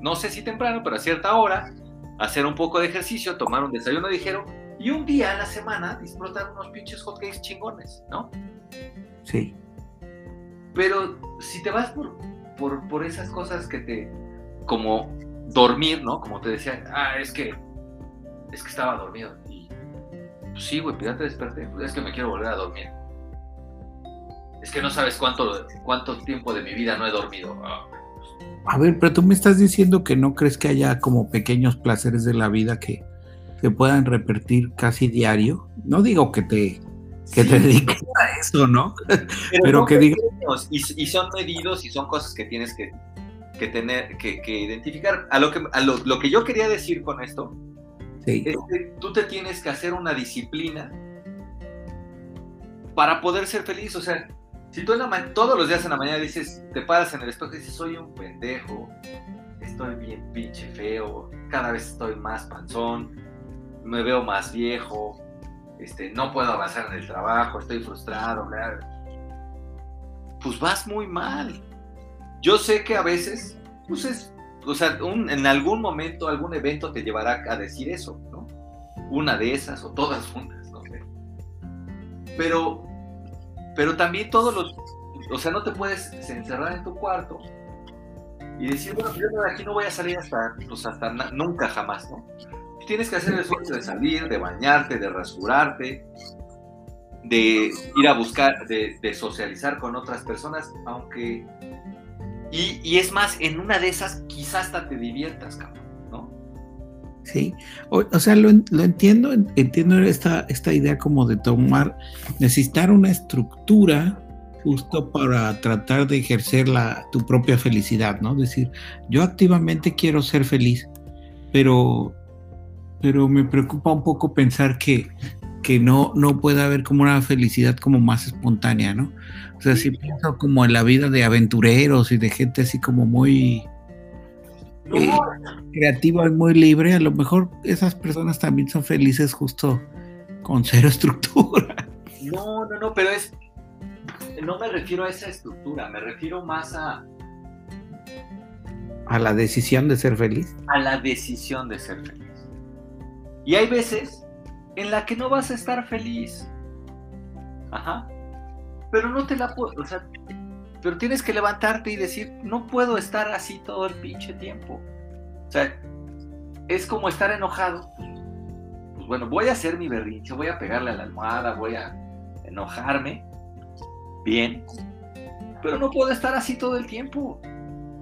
no sé si temprano, pero a cierta hora, hacer un poco de ejercicio, tomar un desayuno ligero y un día a la semana disfrutar unos pinches hotcakes chingones, ¿no? Sí. Pero si te vas por, por, por esas cosas que te, como dormir, ¿no? Como te decía, ah, es que, es que estaba dormido. Y, pues sí, güey, ya te desperté, pues es que me quiero volver a dormir. Es que no sabes cuánto, cuánto tiempo de mi vida no he dormido. Ah, A ver, pero tú me estás diciendo que no crees que haya como pequeños placeres de la vida que se puedan repetir casi diario. No digo que te, que te dediques a eso, ¿no? Pero, que diga- pequeños y, y son medidos y son cosas que tienes que, que tener, que, que identificar. A, lo que, a lo, lo que yo quería decir con esto Sí. es que tú te tienes que hacer una disciplina para poder ser feliz. O sea, si tú en la todos los días en la mañana dices, te paras en el espejo y dices, soy un pendejo, estoy bien pinche feo, cada vez estoy más panzón, me veo más viejo, este, no puedo avanzar en el trabajo, estoy frustrado, bla, bla". pues vas muy mal. Yo sé que a veces, pues es, o sea, en algún momento, algún evento te llevará a decir eso, ¿no? Una de esas o todas juntas, no sé. Pero, pero también todos los, o sea, no te puedes encerrar en tu cuarto y decir, bueno, yo de aquí no voy a salir hasta, pues hasta nunca jamás, ¿no? Tienes que hacer el esfuerzo de salir, de bañarte, de rasurarte, de ir a buscar, de, de socializar con otras personas, aunque... Y, y es más, en una de esas quizás hasta te diviertas, cabrón. Sí, o, o sea, lo, en- lo entiendo, en- entiendo esta, esta idea como de tomar, necesitar una estructura justo para tratar de ejercer la, tu propia felicidad, ¿no? Decir, yo activamente quiero ser feliz, pero, pero me preocupa un poco pensar que, que no, no puede haber como una felicidad como más espontánea, ¿no? O sea, si pienso como en la vida de aventureros y de gente así como muy creativa y muy libre, a lo mejor esas personas también son felices justo con cero estructura. No, no, no, pero es. No me refiero a esa estructura, me refiero más a, A la decisión de ser feliz. a la decisión de ser feliz. Y hay veces en la que no vas a estar feliz. Ajá. Pero no te la puedo. O sea, pero tienes que levantarte y decir, no puedo estar así todo el pinche tiempo. O sea, es como estar enojado. Pues bueno, voy a hacer mi berrinche, voy a pegarle a la almohada, voy a enojarme. Bien. Pero no puedo estar así todo el tiempo.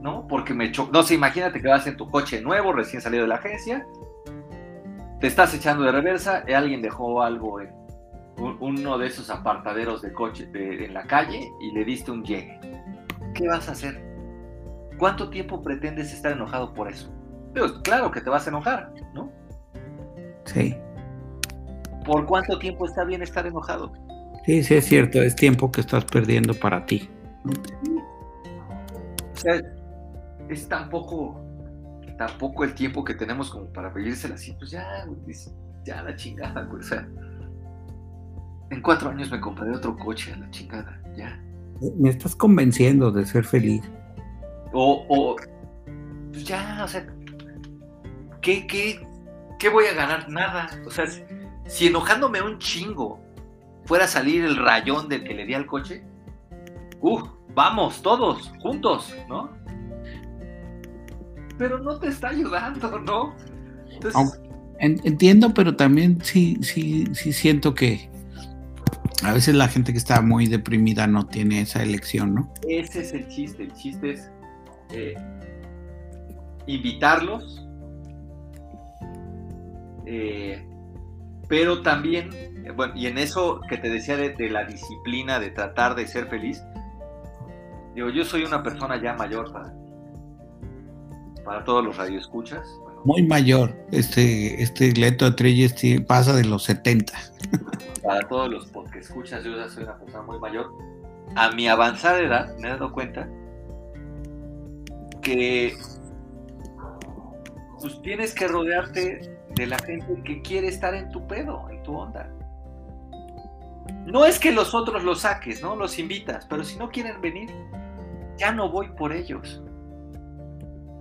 ¿no? Porque me cho No sé, imagínate que vas en tu coche nuevo, recién salido de la agencia, te estás echando de reversa, alguien dejó algo en un- uno de esos apartaderos de coche en la calle y le diste un llegue. ¿Qué vas a hacer? ¿Cuánto tiempo pretendes estar enojado por eso? Pero claro que te vas a enojar, ¿no? Sí. ¿Por cuánto tiempo está bien estar enojado? Sí, sí, es cierto, es tiempo que estás perdiendo para ti. O sea, es tampoco, tampoco el tiempo que tenemos como para pedírsela así, pues ya, ya la chingada, güey. O sea, en cuatro años me compraré otro coche a la chingada, ya. Me estás convenciendo de ser feliz. O, o pues ya, o sea, ¿qué, qué, ¿qué voy a ganar? Nada. O sea, si- enojándome un chingo fuera a salir el rayón del que le di al coche, ¡uh! Vamos, todos, juntos, ¿no? Pero no te está ayudando, ¿no? Entonces, entiendo, pero también sí, sí, sí siento que a veces la gente que está muy deprimida no tiene esa elección, ¿no? ese es el chiste. El chiste es eh, invitarlos, eh, pero también, bueno, y en eso que te decía de, de la disciplina, de tratar de ser feliz, digo, yo soy una persona ya mayor para, para todos los radioescuchas. Muy mayor. Este, este Leto Atreyes sí pasa de los 70. para todos los que escuchas, yo ya soy una persona muy mayor. A mi avanzada edad me he dado cuenta que pues tienes que rodearte de la gente que quiere estar en tu pedo, en tu onda. No es que los otros los saques, ¿no? Los invitas, pero si no quieren venir, ya no voy por ellos.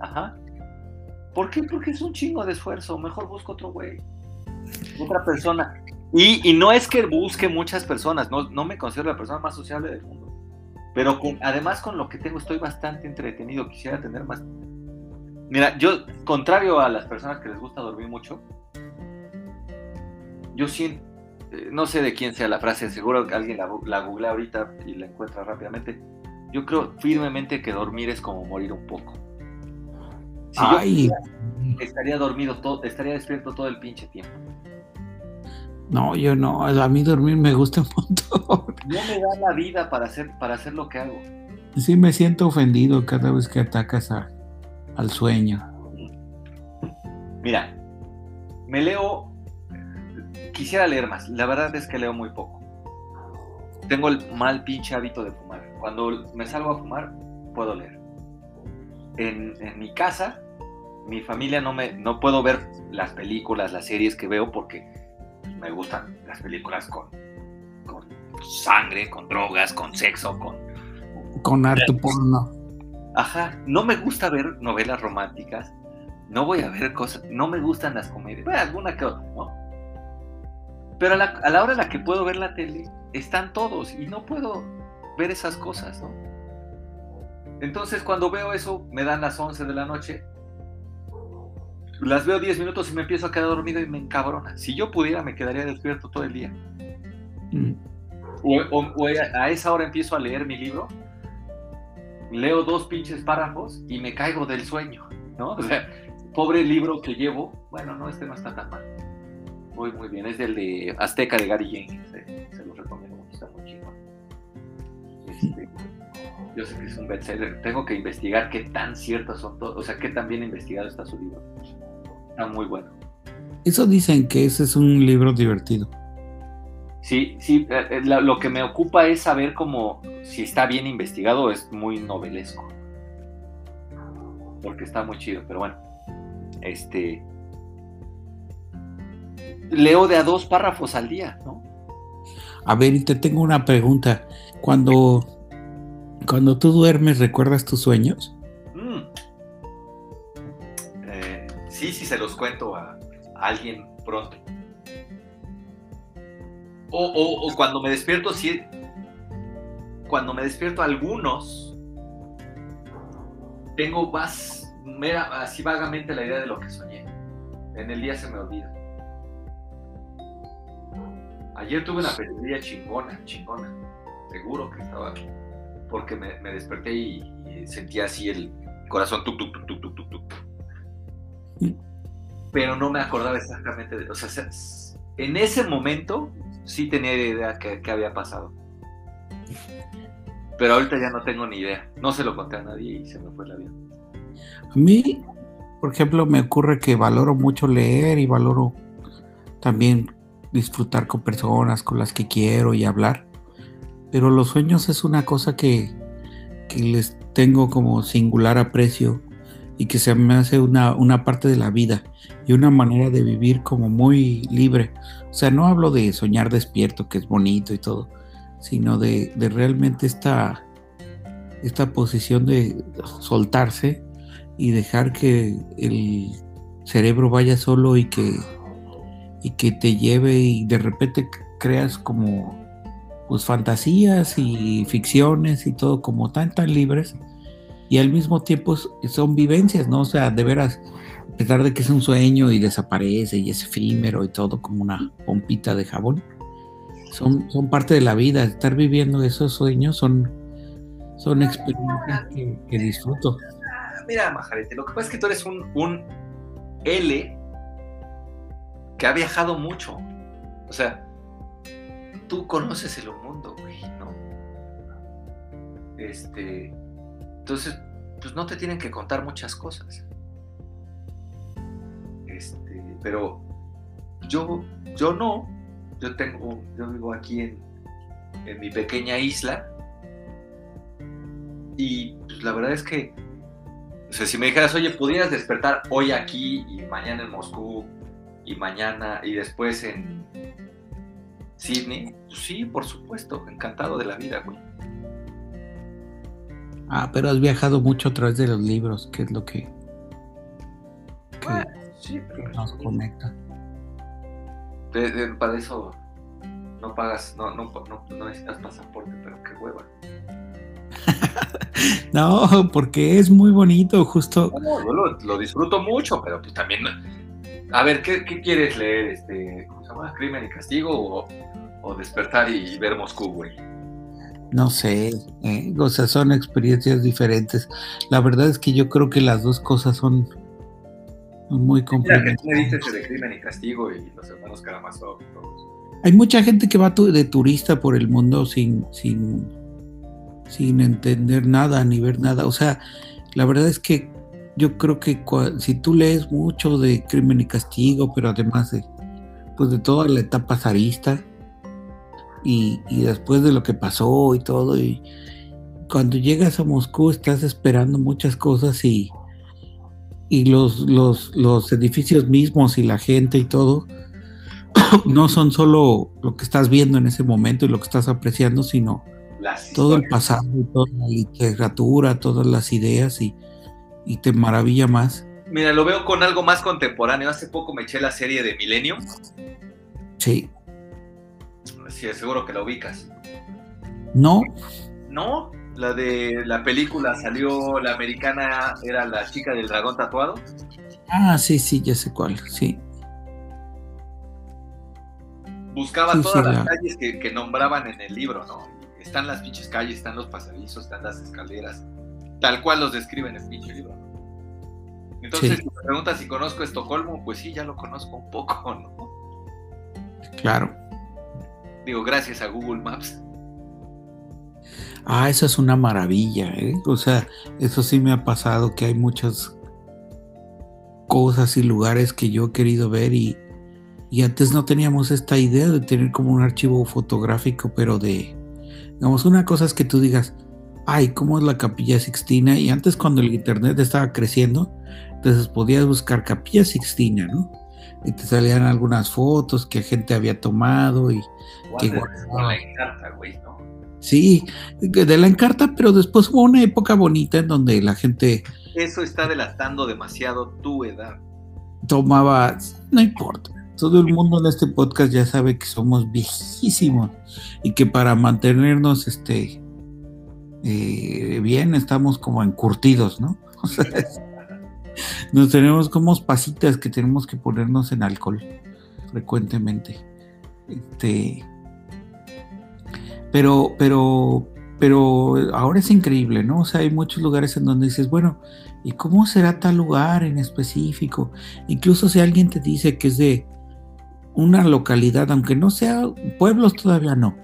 Ajá. ¿Por qué? Porque es un chingo de esfuerzo. Mejor busco otro güey. Otra persona. Y, no es que busque muchas personas, no, no me considero la persona más sociable del mundo. Pero además con lo que tengo estoy bastante entretenido. Quisiera tener más, Mira, yo, contrario a las personas que les gusta dormir mucho, yo siento, eh, no sé de quién sea la frase, seguro que alguien la, la googlea ahorita y la encuentra rápidamente. Yo creo firmemente que dormir es como morir un poco. Si Ay. yo estaría dormido todo, estaría despierto todo el pinche tiempo. No, yo no. A mí dormir me gusta un montón. No me da la vida para hacer, para hacer lo que hago. Sí, me siento ofendido cada vez que atacas a, al sueño. Mira, me leo, quisiera leer más, la verdad es que leo muy poco. Tengo el mal pinche hábito de fumar. Cuando me salgo a fumar, puedo leer. En, en mi casa, mi familia no me, no puedo ver las películas, las series que veo porque me gustan las películas con, con sangre, con drogas, con sexo, con... Con harto porno. Ajá, no me gusta ver novelas románticas, no voy a ver cosas, no me gustan las comedias, bueno, alguna que otra, ¿no? Pero a la, a la hora en la que puedo ver la tele, están todos y no puedo ver esas cosas, ¿no? Entonces cuando veo eso, me dan las 11 de la noche, las veo 10 minutos y me empiezo a quedar dormido y me encabrona. Si yo pudiera, me quedaría despierto todo el día. Mm. O, o- o a esa hora empiezo a leer mi libro, leo dos pinches párrafos y me caigo del sueño, ¿no? O sea, pobre libro que llevo, bueno, no, este no está tan mal. Muy, muy bien, es del de Azteca de Gary Jenkins, eh, se lo recomiendo mucho, está muy chido. Este, yo sé que es un bestseller, tengo que investigar qué tan ciertos son todos, o sea, qué tan bien investigado está su libro. Está muy bueno. Eso dicen que ese es un libro divertido. Sí, sí, eh, eh, lo que me ocupa es saber cómo, si está bien investigado, es muy novelesco. Porque está muy chido, pero bueno. Este. Leo de a dos párrafos al día, ¿no? A ver, y te tengo una pregunta. Cuando, cuando tú duermes, ¿recuerdas tus sueños? Sí, se los cuento a, alguien pronto. O, o- cuando me despierto, sí. Cuando me despierto, algunos. Tengo más. Mera, así vagamente la idea de lo que soñé. En el día se me olvida. Ayer tuve una pesadilla chingona, chingona. Seguro que estaba. Porque me, desperté y, sentía así el corazón tuk, tuk, tuk, tuk, tuk, tuk. Pero no me acordaba exactamente de. O sea, se- en ese momento sí tenía idea que, que había pasado. Pero ahorita ya no tengo ni idea. No se lo conté a nadie y se me fue la vida. A mí, por ejemplo, me ocurre que valoro mucho leer y valoro también disfrutar con personas con las que quiero y hablar. Pero los sueños es una cosa que les tengo como singular aprecio y que se me hace una, una parte de la vida y una manera de vivir como muy libre. O sea, no hablo de soñar despierto, que es bonito y todo, sino de, de realmente esta, esta posición de soltarse y dejar que el cerebro vaya solo y que, y que te lleve y de repente creas como pues fantasías y ficciones y todo como tan tan libres y al mismo tiempo son vivencias, ¿no? O sea, de veras, a pesar de que es un sueño y desaparece y es efímero y todo como una pompita de jabón, son, son parte de la vida. Estar viviendo esos sueños son, son experiencias que, que disfruto. Mira, Majarete, lo que pasa es que tú eres un, un L que ha viajado mucho. O sea, tú conoces el mundo, güey, ¿no? Este. Entonces, pues no te tienen que contar muchas cosas. Este, pero yo, yo no. Yo tengo, yo vivo aquí en, mi pequeña isla. Y pues, la verdad es que o sea, si me dijeras, oye, pudieras despertar hoy aquí y mañana en Moscú y mañana y después en Sydney, pues sí, por supuesto, encantado de la vida, güey. Ah, pero has viajado mucho a través de los libros, que es lo que, que Bueno, sí, pero nos conecta. de- de- para eso no pagas, no, no, no, no necesitas pasaporte, pero qué hueva. no, porque es muy bonito, justo. yo lo, disfruto mucho, pero pues también. A ver, ¿qué, quieres leer? Este, ¿Cómo se llama? ¿Crimen y castigo o, despertar y ver Moscú, güey? No sé, eh, o sea, son experiencias diferentes. La verdad es que yo creo que las dos cosas son muy complementarias. de Crimen y Castigo y los hermanos Karamazov y todos. Hay mucha gente que va de turista por el mundo sin, sin, sin entender nada ni ver nada. O sea, la verdad es que yo creo que si tú lees mucho de crimen y castigo, pero además de, pues de toda la etapa zarista y, después de lo que pasó y todo, y cuando llegas a Moscú estás esperando muchas cosas y, y los, los, los edificios mismos y la gente y todo no son solo lo que estás viendo en ese momento y lo que estás apreciando, sino todo el pasado, toda la literatura, todas las ideas y, te maravilla más. Mira, lo veo con algo más contemporáneo. Hace poco me eché la serie de Millennium. Sí. Sí, seguro que la ubicas. No. No, la de la película salió, la americana era la chica del dragón tatuado. Ah, sí, sí, ya sé cuál, sí buscaba todas las calles que, nombraban en el libro, ¿no? Están las pinches calles, están los pasadizos, están las escaleras, tal cual los describen en el pinche libro. Entonces, si me preguntas si conozco Estocolmo, pues sí, ya lo conozco un poco, ¿no? Claro. Digo, gracias a Google Maps. Ah, eso es una maravilla, ¿eh? O sea, eso sí me ha pasado que hay muchas cosas y lugares que yo he querido ver y, y antes no teníamos esta idea de tener como un archivo fotográfico, pero de, digamos, una cosa es que tú digas, ay, ¿cómo es la capilla Sixtina? Y antes cuando el internet estaba creciendo, entonces podías buscar capilla Sixtina, ¿no? Y te salían algunas fotos que gente había tomado y... Que la encarta, güey, ¿no? Sí, de la encarta, pero después hubo una época bonita en donde la gente... Eso está delatando demasiado tu edad. Tomaba, no importa todo el mundo en este podcast ya sabe que somos viejísimos y que para mantenernos este eh, bien estamos como encurtidos, ¿no? O sea, nos tenemos como pasitas que tenemos que ponernos en alcohol frecuentemente. Este, pero, pero, pero ahora es increíble, ¿no? O sea, hay muchos lugares en donde dices, bueno, ¿y cómo será tal lugar en específico? Incluso si alguien te dice que es de una localidad, aunque no sea pueblos todavía no,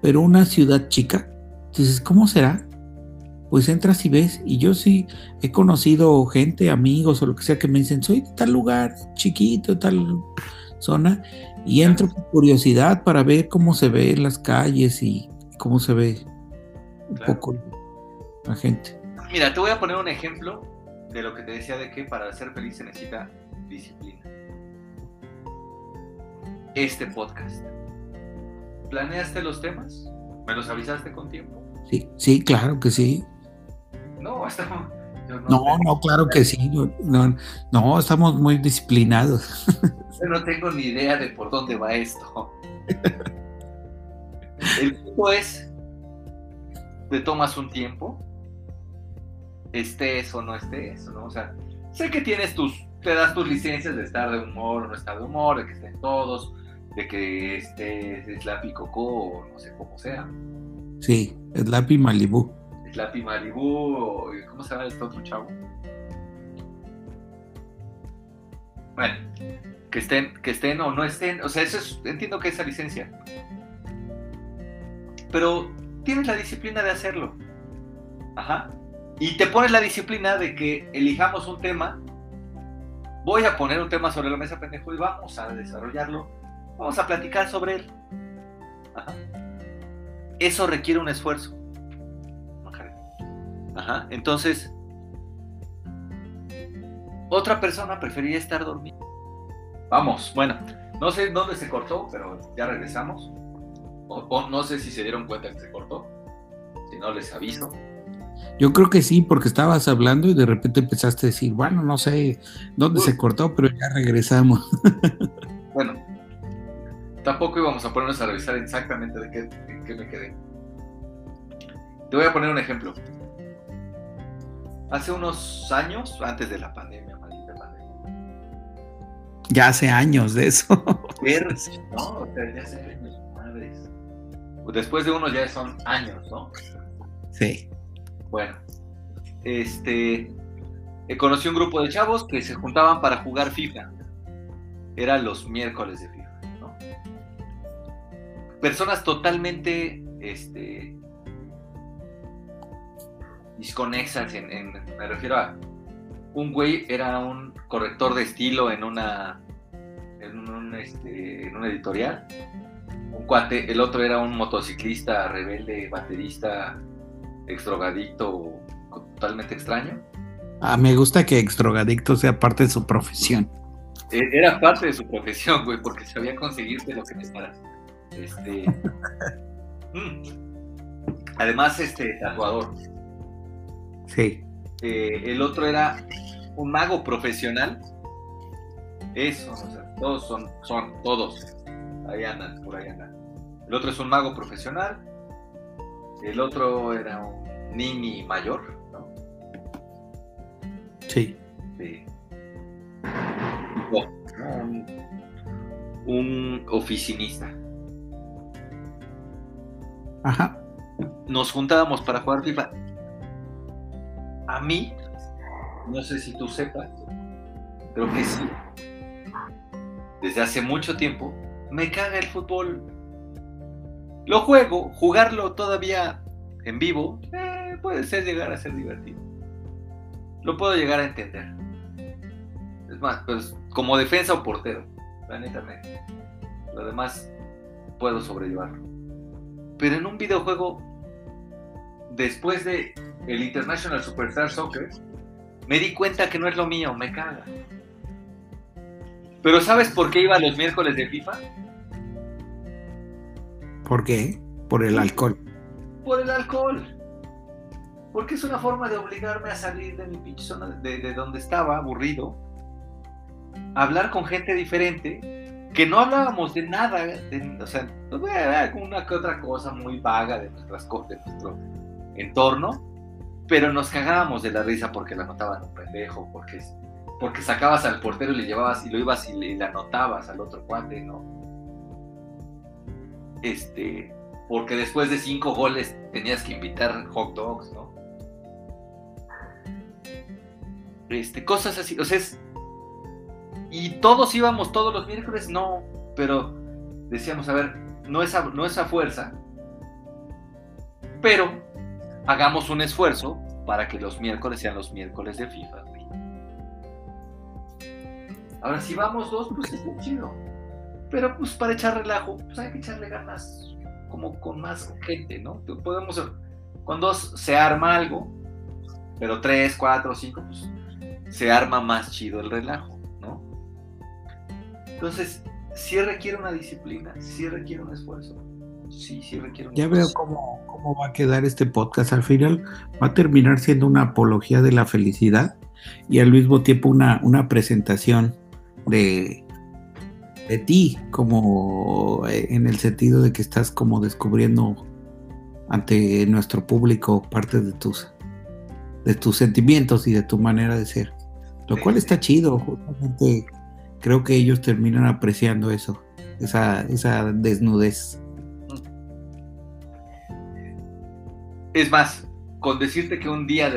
pero una ciudad chica, dices, ¿cómo será? Pues entras y ves, y yo sí he conocido gente, amigos o lo que sea que me dicen, soy de tal lugar chiquito, tal zona, y entro por curiosidad para ver cómo se ve en las calles y cómo se ve un poco la gente. Mira, te voy a poner un ejemplo de lo que te decía de que para ser feliz se necesita disciplina este podcast. ¿Planeaste los temas? ¿Me los avisaste con tiempo? Sí, sí, claro que sí. No, estamos, no, no, claro que sí. No, no, estamos muy disciplinados. Yo no tengo ni idea de por dónde va esto. El punto es, te tomas un tiempo, estés o no estés, ¿no? O sea, sé que tienes tus, te das tus licencias de estar de humor o no estar de humor, de que estén todos, de que este Slappy Coco o no sé cómo sea. Sí, Slappy Malibu. Slappy Malibu, ¿cómo se llama este otro chavo? Bueno, que estén, que estén o no estén, o sea, eso es, entiendo que esa licencia. Pero tienes la disciplina de hacerlo. Ajá. Y te pones la disciplina de que elijamos un tema. Voy a poner un tema sobre la mesa, pendejo, y vamos a desarrollarlo Vamos a platicar sobre él. Eso requiere un esfuerzo. Ajá. Entonces, otra persona preferiría estar dormida. Vamos, bueno, no sé dónde se cortó, pero ya regresamos. O, no sé si se dieron cuenta que se cortó. Si no, les aviso. Yo creo que sí, porque estabas hablando y de repente empezaste a decir, bueno, no sé dónde se cortó, pero ya regresamos. bueno, tampoco íbamos a ponernos a revisar exactamente de qué, me quedé. Te voy a poner un ejemplo. Hace unos años, antes de la pandemia, maldita pandemia. Ya hace años de eso. no, o sea, ya hace años, madres. Después de unos ya son años, ¿no? Sí. Bueno, este, eh, conocí un grupo de chavos que se juntaban para jugar FIFA. Eran los miércoles de FIFA, ¿no? Personas totalmente, este, disconexas, en, me refiero a un güey era un corrector de estilo en una, en un, este, en una editorial. Un cuate, el otro era un motociclista rebelde, baterista, extrogadicto, totalmente extraño. Ah, me gusta que extrogadicto sea parte de su profesión. E, era parte de su profesión, güey, porque sabía conseguirte lo que necesitas. Este. Mm. Además, este, tatuador. Sí. Eh, el otro era un mago profesional. Eso, o sea, todos son, son, todos. Ahí andan, por ahí andan. El otro es un mago profesional. El otro era un nini mayor, ¿no? Sí. Sí. un, oficinista. Ajá. Nos juntábamos para jugar FIFA. A mí, no sé si tú sepas, creo que sí. Desde hace mucho tiempo, me caga el fútbol. Lo juego, jugarlo todavía en vivo, eh, puede ser llegar a ser divertido. Lo puedo llegar a entender. Es más, pues como defensa o portero, la neta Lo demás puedo sobrellevarlo. Pero en un videojuego, después de el International Superstar Soccer, me di cuenta que no es lo mío, me caga. Pero ¿sabes por qué iba los miércoles de FIFA? ¿Por qué? Por el alcohol. Por el alcohol. Porque es una forma de obligarme a salir de mi pinche zona, de, donde estaba, aburrido, hablar con gente diferente, que no hablábamos de nada, o sea, alguna que otra cosa muy vaga de, nuestras, de nuestro entorno, pero nos cagábamos de la risa porque la anotaban un pendejo, porque, porque sacabas al portero y le llevabas y lo ibas y le, anotabas al otro cuate, ¿no? Este, porque después de cinco goles tenías que invitar hot dogs, ¿no? Este, cosas así, o sea, y todos íbamos todos los miércoles, no, pero decíamos, a ver, no es no es a fuerza, pero hagamos un esfuerzo para que los miércoles sean los miércoles de FIFA, Ahora, si vamos dos, pues es chido. Pero pues para echar relajo, pues hay que echarle ganas como con más gente, ¿no? Podemos, cuando se arma algo, pero tres, cuatro, cinco, pues se arma más chido el relajo, ¿no? Entonces, sí requiere una disciplina, sí requiere un esfuerzo. Sí, sí requiere un Ya veo cómo, cómo va a quedar este podcast. Al final va a terminar siendo una apología de la felicidad y al mismo tiempo una, una presentación de, de ti, como eh, en el sentido de que estás como descubriendo ante nuestro público parte de tus de tus sentimientos y de tu manera de ser. Lo cual está chido, justamente creo que ellos terminan apreciando eso, esa, esa desnudez. Es más, con decirte que un día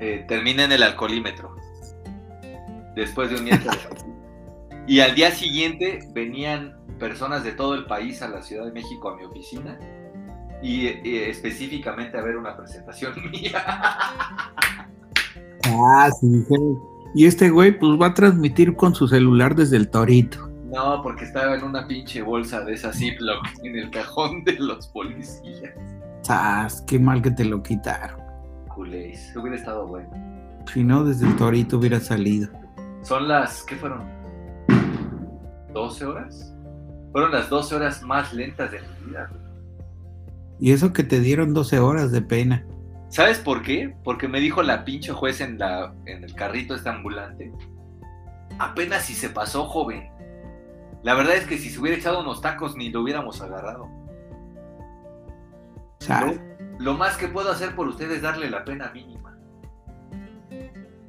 eh, termina en el alcoholímetro, después de un día Y al día siguiente venían personas de todo el país a la Ciudad de México a mi oficina y, específicamente a ver una presentación mía. Ah, sí, y este güey pues va a transmitir con su celular desde el torito. No, porque estaba en una pinche bolsa de esa Ziploc en el cajón de los policías. Ah, qué mal que te lo quitaron. Culés, hubiera estado bueno. Si no, desde el torito hubiera salido. Son las, ¿qué fueron? 12 horas. Fueron las 12 horas más lentas de mi vida. Y eso que te dieron 12 horas de pena. ¿Sabes por qué? Porque me dijo la pinche juez en, la, en el carrito este ambulante. Apenas si se pasó, joven. La verdad es que si se hubiera echado unos tacos ni lo hubiéramos agarrado. Lo, lo, más que puedo hacer por usted es darle la pena mínima.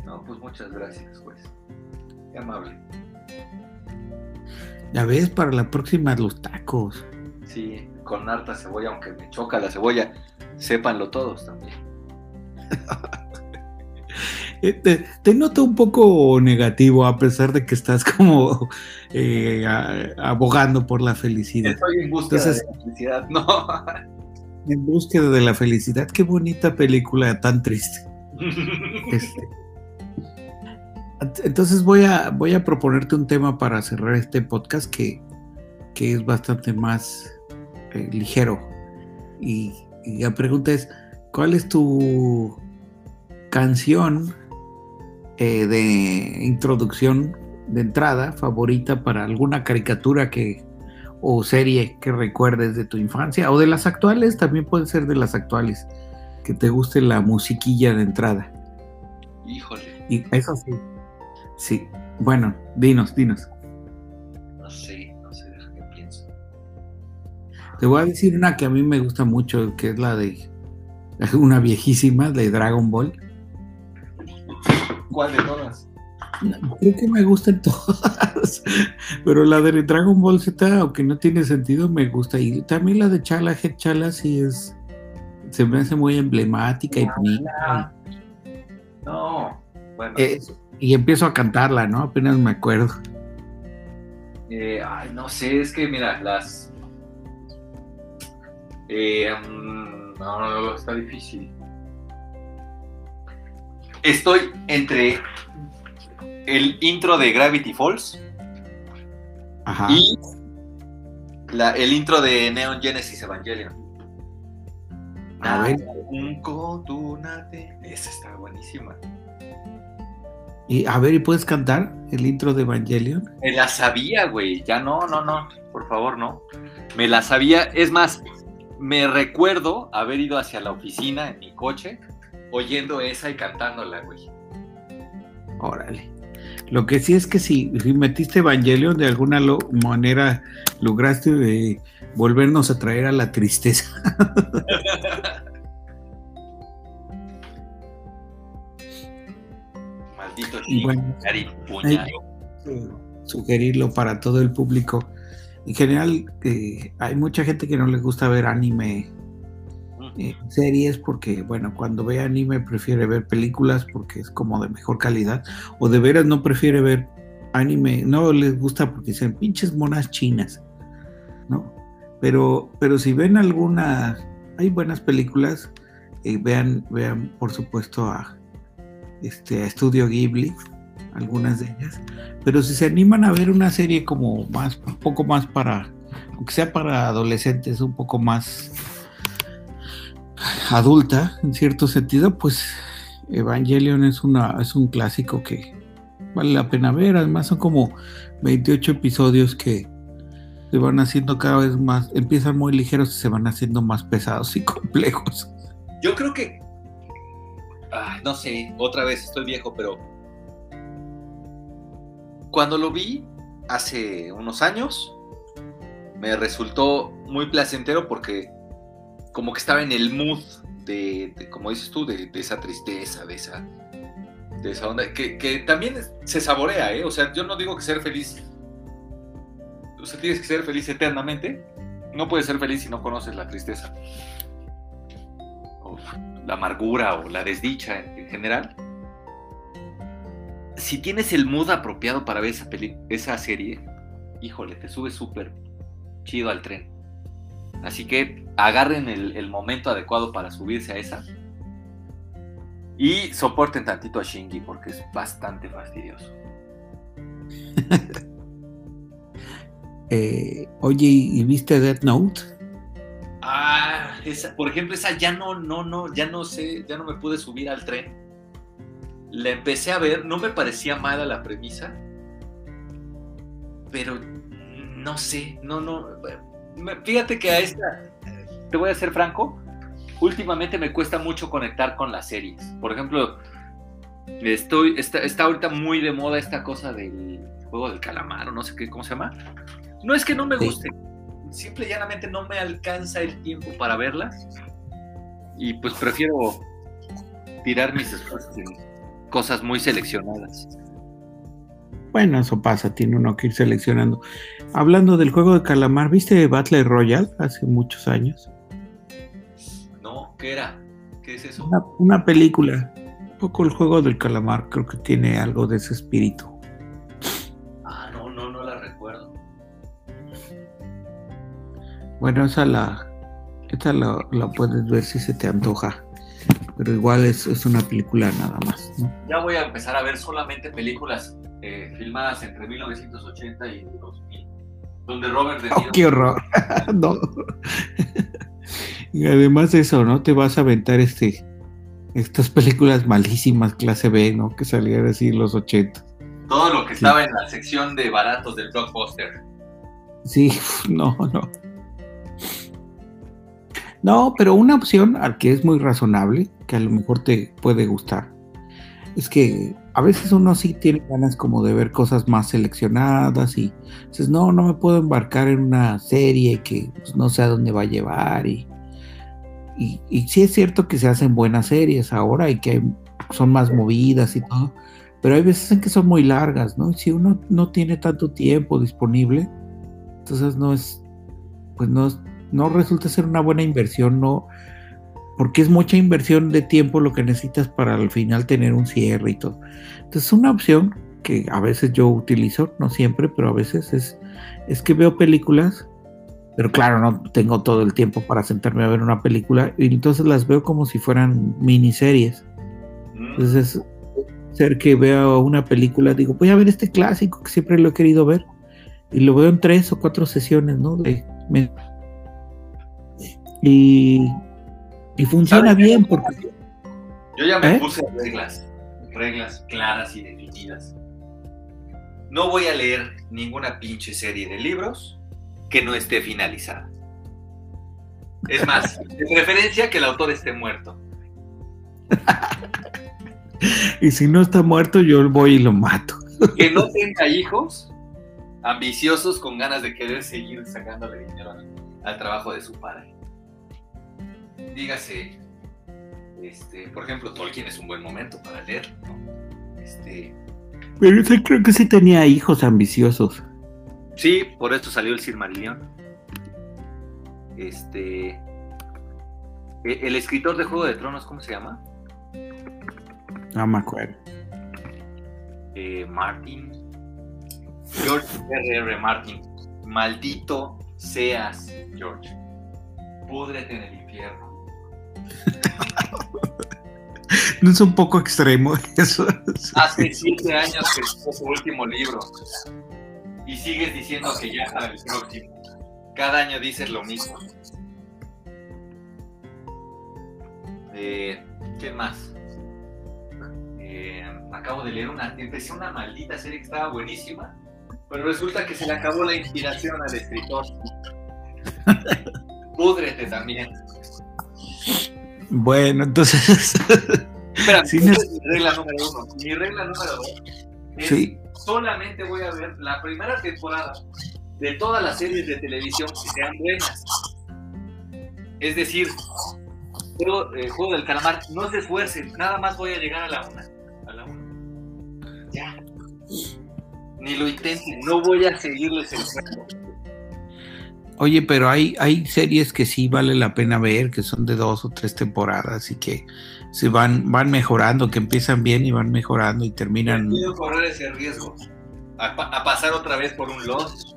No, pues muchas gracias, juez. Qué amable. Ya ves, para la próxima los tacos. Sí, con harta cebolla, aunque me choca la cebolla, sépanlo todos también. Eh, te, noto un poco negativo a pesar de que estás como eh, abogando por la felicidad. Estoy en búsqueda de la felicidad, no. En búsqueda de la felicidad, qué bonita película tan triste. Este, entonces voy a, voy a proponerte un tema para cerrar este podcast que, que es bastante más eh, ligero. Y, y la pregunta es, ¿cuál es tu canción eh, de introducción de entrada favorita para alguna caricatura que o serie que recuerdes de tu infancia o de las actuales, también puede ser de las actuales, que te guste la musiquilla de entrada. Híjole. Y eso sí. Sí. Bueno, dinos, dinos. No sé, no sé, qué pienso. Te voy a decir una que a mí me gusta mucho, que es la de una viejísima de Dragon Ball ¿Cuál de todas? Creo que me gustan todas, pero la de Dragon Ball Z, aunque no tiene sentido, me gusta. Y también la de Chala Head Chala sí es, se me hace muy emblemática y bonita. No, bueno. y empiezo a cantarla, ¿no? Apenas me acuerdo. Eh, ay, no sé, es que mira, las... Eh, mm, no, no, no, está difícil estoy entre el intro de Gravity Falls y el intro de Neon Genesis Evangelion. A ver. Esa está buenísima. Y a ver, ¿y puedes cantar el intro de Evangelion? Me la sabía, güey. Ya no, no, no. Por favor, no. Me la sabía. Es más, me recuerdo haber ido hacia la oficina en mi coche oyendo esa y cantándola, güey. Órale. Lo que sí es que si, metiste Evangelion, de alguna manera lograste de volvernos a traer a la tristeza. Maldito bueno, sugerirlo para todo el público. En general, eh, hay mucha gente que no le gusta ver anime eh, series porque, bueno, cuando ve anime prefiere ver películas porque es como de mejor calidad, o de veras no prefiere ver anime, no les gusta porque dicen pinches monas chinas, ¿no? Pero, pero si ven alguna, hay buenas películas, eh, vean, vean por supuesto a, este, a Studio Ghibli, algunas de ellas, pero si se animan a ver una serie como más, un poco más para, aunque sea para adolescentes, un poco más adulta, en cierto sentido, pues Evangelion es, una, es un clásico que vale la pena ver. Además son como 28 episodios que se van haciendo cada vez más, empiezan muy ligeros y se van haciendo más pesados y complejos. Yo creo que, no sé, otra vez estoy viejo, pero cuando lo vi hace unos años, me resultó muy placentero porque como que estaba en el mood de, como dices tú, de, esa tristeza, de esa, de esa onda, que, también se saborea, ¿eh? O sea, yo no digo que ser feliz, o sea, tienes que ser feliz eternamente, no puedes ser feliz si no conoces la tristeza, o la amargura o la desdicha en, general. Si tienes el mood apropiado para ver esa, esa serie, híjole, te subes súper chido al tren. Así que agarren el, momento adecuado para subirse a esa. Y soporten tantito a Shinji porque es bastante fastidioso. Eh, oye, ¿y viste Death Note? Ah, por ejemplo, esa ya no, no, no, ya no sé, ya no me pude subir al tren. La empecé a ver, no me parecía mala la premisa, pero no sé, no, no, fíjate que a esta, te voy a ser franco, últimamente me cuesta mucho conectar con las series. Por ejemplo, estoy, está, está ahorita muy de moda esta cosa del juego del calamar o no sé qué, ¿cómo se llama? No es que no me guste, simple y llanamente no me alcanza el tiempo para verlas y pues prefiero tirar mis esfuerzos cosas muy seleccionadas. Bueno, eso pasa, tiene uno que ir seleccionando. Hablando del juego de calamar, ¿viste Battle Royale hace muchos años? No, ¿qué era? ¿Qué es eso? Una, película. Un poco el juego del calamar, creo que tiene algo de ese espíritu. Ah, no, no, no la recuerdo. Bueno, esa la, esta la, la puedes ver si se te antoja pero igual es, es, una película nada más. ¿no? Ya voy a empezar a ver solamente películas eh, filmadas entre 1980 y 2000, donde Robert De Niro... ¡Oh, qué horror! no. y además de eso, ¿no? Te vas a aventar este estas películas malísimas clase B, ¿no? Que salían así en los 80. Todo lo que estaba en la sección de baratos del blockbuster. Sí, no, no. No, pero una opción al que es muy razonable, que a lo mejor te puede gustar, es que a veces uno sí tiene ganas como de ver cosas más seleccionadas y dices, no, no me puedo embarcar en una serie que pues, no sé a dónde va a llevar y, y, sí es cierto que se hacen buenas series ahora y que son más movidas y todo, pero hay veces en que son muy largas, ¿no? Si uno no tiene tanto tiempo disponible, entonces no es, pues no, no resulta ser una buena inversión, no, porque es mucha inversión de tiempo lo que necesitas para al final tener un cierre y todo. Entonces, una opción que a veces yo utilizo, no siempre, pero a veces es, es que veo películas, pero claro, no tengo todo el tiempo para sentarme a ver una película, y entonces las veo como si fueran miniseries. Entonces, ser que veo una película, digo, voy a ver este clásico que siempre lo he querido ver, y lo veo en tres o cuatro sesiones, ¿no? De, y, funciona bien porque... Yo ya me ¿Eh? puse reglas, reglas claras y definidas. No voy a leer ninguna pinche serie de libros que no esté finalizada. Es más, de preferencia que el autor esté muerto. y si no está muerto, yo voy y lo mato. que no tenga hijos ambiciosos con ganas de querer seguir sacándole dinero al trabajo de su padre dígase, este, por ejemplo, Tolkien es un buen momento para leer, ¿no? Este, Pero yo creo que sí tenía hijos ambiciosos. Sí, por esto salió el Silmarillion. Este. E, el, escritor de Juego de Tronos, ¿cómo se llama? No me acuerdo. Eh, Martin. George R.R. Martin. Maldito seas, George. Púdrete en el infierno. ¿No es un poco extremo eso? Hace siete años que escribió su último libro y sigues diciendo que ya para el próximo. Cada año dices lo mismo. Eh, ¿Qué más? Eh, acabo de leer una, empecé una maldita serie que estaba buenísima, pero resulta que se le acabó la inspiración al escritor. Púdrete también. Bueno, entonces. Espera, mi regla número uno. Mi regla número dos es solamente voy a ver la primera temporada de todas las series de televisión que sean buenas. Es decir, juego, eh, juego del calamar, no se esfuercen, nada más voy a llegar a la una. A la una. Ya. Ni lo intenten, no voy a seguirles el juego. Oye, pero hay, hay series que sí vale la pena ver, que son de dos o tres temporadas y que se van, van mejorando, que empiezan bien y van mejorando y terminan. No correr ese riesgo. A, pasar otra vez por un Lost.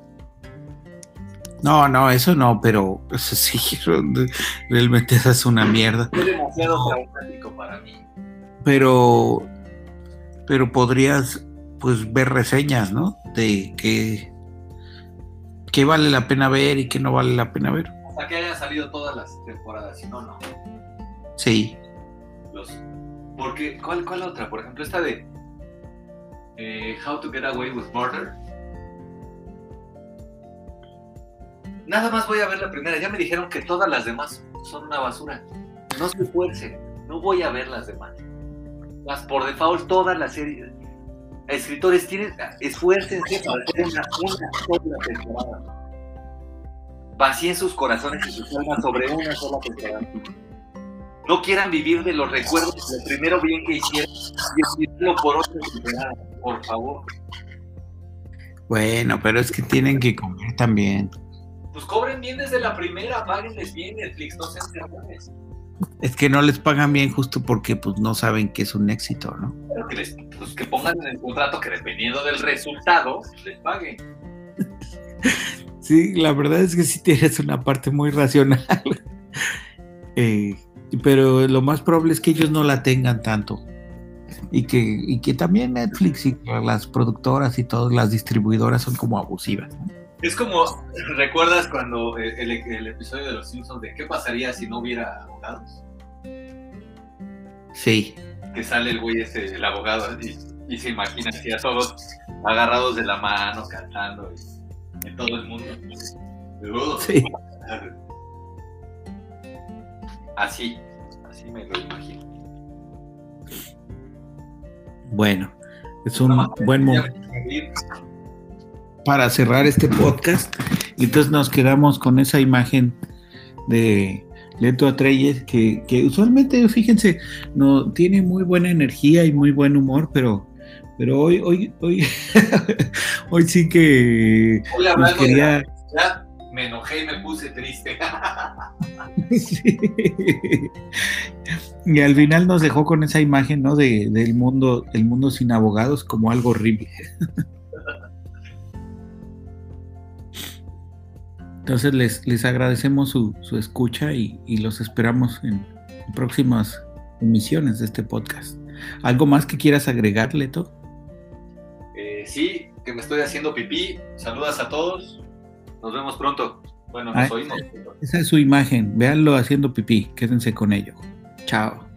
No, no, eso no, pero sí, realmente esa es una mierda. Es demasiado traumático para mí. Pero, pero podrías, pues, ver reseñas, ¿no? De que qué vale la pena ver y qué no vale la pena ver. Hasta que hayan salido todas las temporadas, si no, no. Sí. Los, porque, ¿cuál, ¿cuál otra? Por ejemplo, esta de eh, How to Get Away with Murder. Nada más voy a ver la primera. Ya me dijeron que todas las demás son una basura. No se esfuercen. No voy a ver las demás. Las por default, todas las series escritores, tienen, esfuércense para hacer una, una sola temporada. Vacíen sus corazones y sus almas sobre una sola temporada. no quieran vivir de los recuerdos lo primero bien que hicieron y decirlo por otro, por favor. Bueno, pero es que tienen que comer también. Pues cobren bien desde la primera, páguenles bien Netflix, no sean cabrones. Es que no les pagan bien justo porque pues no saben que es un éxito, ¿no? Pero que, les, pues, que pongan en el contrato que dependiendo del resultado les paguen. Sí, la verdad es que sí tienes una parte muy racional. Eh, pero lo más probable es que ellos no la tengan tanto. Y que, y que también Netflix y las productoras y todas las distribuidoras son como abusivas. ¿no? Es como, ¿recuerdas cuando el, el, episodio de Los Simpsons de qué pasaría si no hubiera abogados? Sí. Que sale el güey ese, el abogado, y, y se imagina así a todos agarrados de la mano, cantando, y, en todo el mundo. Sí. Así, así me lo imagino. Bueno, es un buen momento para cerrar este podcast. Y entonces nos quedamos con esa imagen de Leto Atreyes, que, que usualmente, fíjense, no tiene muy buena energía y muy buen humor, pero, pero hoy, hoy, hoy, hoy sí que nos quería. me enojé y me puse triste. sí. Y al final nos dejó con esa imagen, ¿no? De, del mundo, el mundo sin abogados como algo horrible. Entonces les, les agradecemos su, su escucha y, y, los esperamos en próximas emisiones de este podcast. ¿Algo más que quieras agregar, Leto? Eh, sí, que me estoy haciendo pipí. Saludas a todos. Nos vemos pronto. Bueno, nos ah, oímos. Esa es su imagen. Véanlo haciendo pipí. Quédense con ello. Chao.